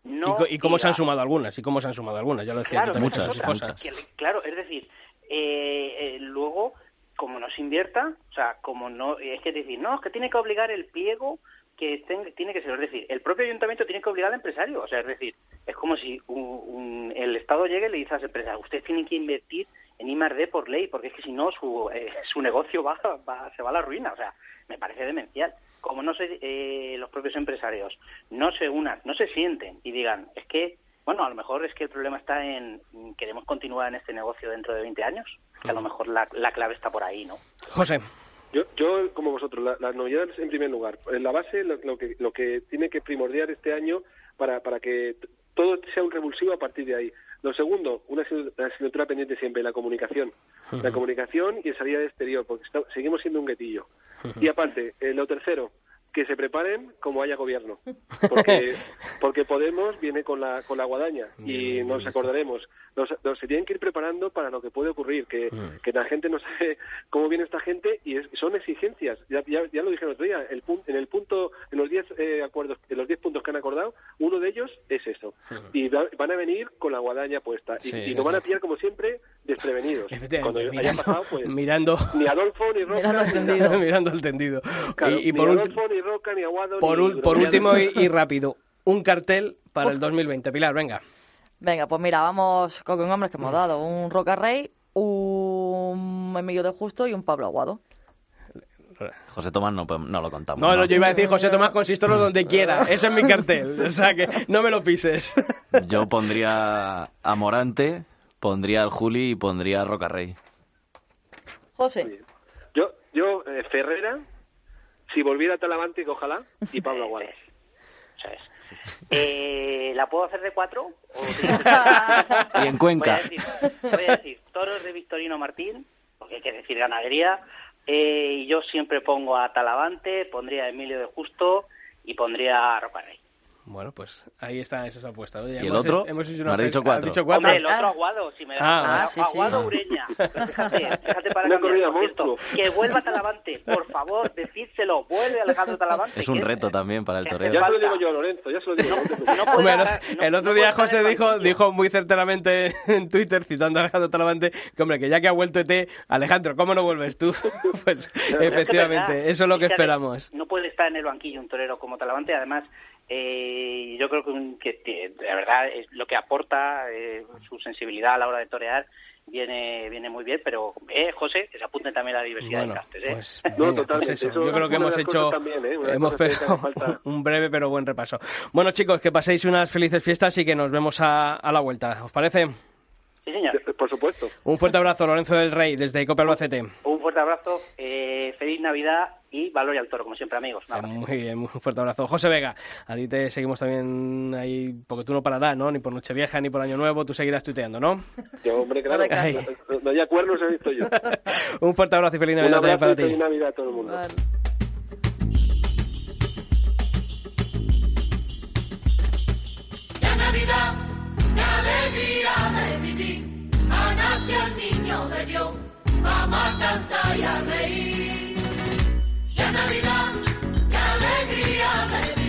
no ¿Y, cómo se han sumado algunas? ¿Y cómo se han sumado algunas? Ya lo decía claro, muchas, cosas. claro, es decir, eh, eh, luego, como no se invierta, o sea, como no, es que decir, no, es que tiene que obligar el pliego que tiene que ser, es decir, el propio ayuntamiento tiene que obligar al empresario, o sea, es decir, es como si el Estado llegue y le dice a ese empresario, usted tiene que invertir en I+D por ley, porque es que si no su, eh, su negocio va, se va a la ruina, o sea, me parece demencial. Como no se, eh, los propios empresarios no se unan, no se sienten y digan, es que, bueno, a lo mejor es que el problema está en, queremos continuar en este negocio dentro de 20 años, que a lo mejor la, la clave está por ahí, ¿no? José. Yo, yo como vosotros, las novedades en primer lugar. En la base, lo, que, lo que tiene que primordiar este año para, para que todo sea un revulsivo a partir de ahí. Lo segundo, una asignatura pendiente siempre, la comunicación. La comunicación y el salida de exterior, porque seguimos siendo un guetillo. Y aparte, eh, lo tercero, que se preparen como haya gobierno, porque, porque Podemos viene con la, con la guadaña y nos acordaremos. Nos, se tienen que ir preparando para lo que puede ocurrir, que, mm. que la gente no sabe cómo viene esta gente y son exigencias. Ya, ya, lo dije el otro día, el en el punto, en los 10 eh, acuerdos, en los 10 puntos que han acordado, uno de ellos es eso. Y van a venir con la guadaña puesta y, nos van a pillar como siempre desprevenidos. Cuando haya mirando, pasado, pues, mirando, ni Adolfo, ni Roca, Mirando el tendido. Claro, y, por, ni Roca, ni Aguado, por, ni ul- por último y, y rápido, un cartel para el 2020. Pilar, venga. Venga, pues mira, vamos con con nombres que hemos dado. Un Roca Rey, un Emilio de Justo y un Pablo Aguado. José Tomás no, pues, no lo contamos. No, no, yo iba a decir José Tomás consistorlo donde quiera. Ese es mi cartel. O sea que no me lo pises. Yo pondría a Morante, pondría al Juli y pondría a Rocarrey. José. Yo, yo eh, Ferrera, si volviera a Talavante, que ojalá, y Pablo es. Eh, ¿La puedo hacer de cuatro? ¿O Y en Cuenca. Voy a, decir, voy a decir toros de Victorino Martín, porque hay que decir ganadería. Eh, y yo siempre pongo a Talavante, pondría a Emilio de Justo y pondría a Rocarrey. Bueno, pues ahí están esas apuestas. Oye, ¿Y el hemos otro? hecho- hemos hecho Me una has dicho cuatro. has dicho cuatro. Hombre, el otro Aguado, si me da Ah, ah, sí, sí. Aguado Ah. Ureña. Fíjate, fíjate para cambiar, por cierto. Que vuelva Talavante, por favor, decídselo. Vuelve Alejandro Talavante. Es un reto también para el hace Ya se lo digo yo a Lorenzo, ya se lo digo. no. No puede Hombre, el, estar- no- el otro no día José dijo, dijo muy certeramente en Twitter, citando a Alejandro Talavante, que hombre, que ya que ha vuelto ET, Alejandro, ¿cómo no vuelves tú? pues Pero es que efectivamente, verdad, eso es lo que esperamos. No puede estar en el banquillo un torero como Talavante, además eh, yo creo que, un- que de verdad es lo que aporta eh, su sensibilidad a la hora de torear viene viene muy bien, pero eh, José, que se apunte también a la diversidad Bueno, de castes. ¿eh? pues, No, venga, totalmente, pues eso. eso Yo creo que hemos hecho también, ¿eh? Hemos pegado un breve pero buen repaso. Bueno, chicos, que paséis unas felices fiestas y que nos vemos a, a la vuelta. ¿Os parece? Sí, señor. Por supuesto. Un fuerte abrazo, Lorenzo del Rey, desde Cope Albacete. Un fuerte abrazo, eh, feliz Navidad y valor y al toro, como siempre, amigos. Abrazo. Muy bien, un fuerte abrazo. José Vega, a ti te seguimos también ahí, porque tú no pararás, ¿no? Ni por Nochevieja ni por Año Nuevo, tú seguirás tuiteando, ¿no? Yo, hombre, claro. No, no haya cuernos he visto yo. un fuerte abrazo y feliz Navidad también abrazo para y feliz ti. Navidad a todo el mundo. Vale. Navidad, qué alegría ha nacido el niño de Dios, vamos a cantar y a reír. Ya Navidad, qué alegría de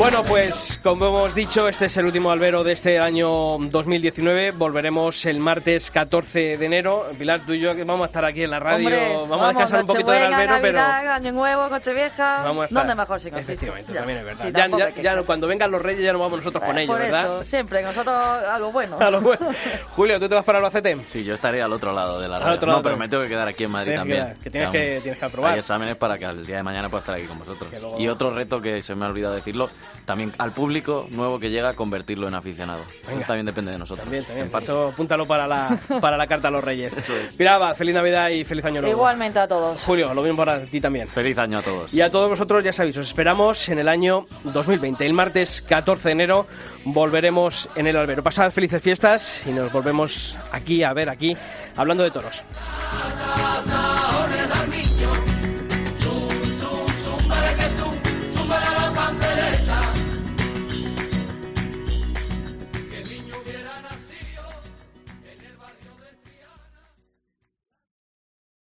Bueno, pues como hemos dicho, este es el último albero de este año 2019. Volveremos el martes 14 de enero. Pilar, tú y yo que vamos a estar aquí en la radio. Hombre, vamos, a descansar un poquito del albero, pero... Año Nuevo, Nochevieja. Vamos a estar. ¿Dónde mejor sin Efectivamente, Ya también es verdad. Sí, ya, ya- ya cuando vengan los reyes ya no vamos nosotros con Eh, ellos, Por ¿verdad? eso, siempre, nosotros algo bueno. A lo bueno. Julio, ¿tú te vas para Albacete? Sí, yo estaré al otro lado de la Al radio. no, pero también. me tengo que quedar aquí en Madrid que también. que tienes que- tienes que aprobar. Hay exámenes para que al día de mañana pueda estar aquí con vosotros. Luego- Y otro reto que se me ha olvidado decirlo, también al público nuevo que llega, convertirlo en aficionado. Venga. Eso también depende de nosotros. También, también. Eso apúntalo para la, para la carta a los reyes. Piraba, feliz Navidad y feliz año nuevo. Igualmente a todos. Julio, lo mismo para ti también. Feliz año a todos. Y a todos vosotros, ya sabéis, os esperamos en el año 2020. El martes 14 de enero volveremos en el albero. Pasad felices fiestas y nos volvemos aquí a ver, aquí, hablando de toros. casa.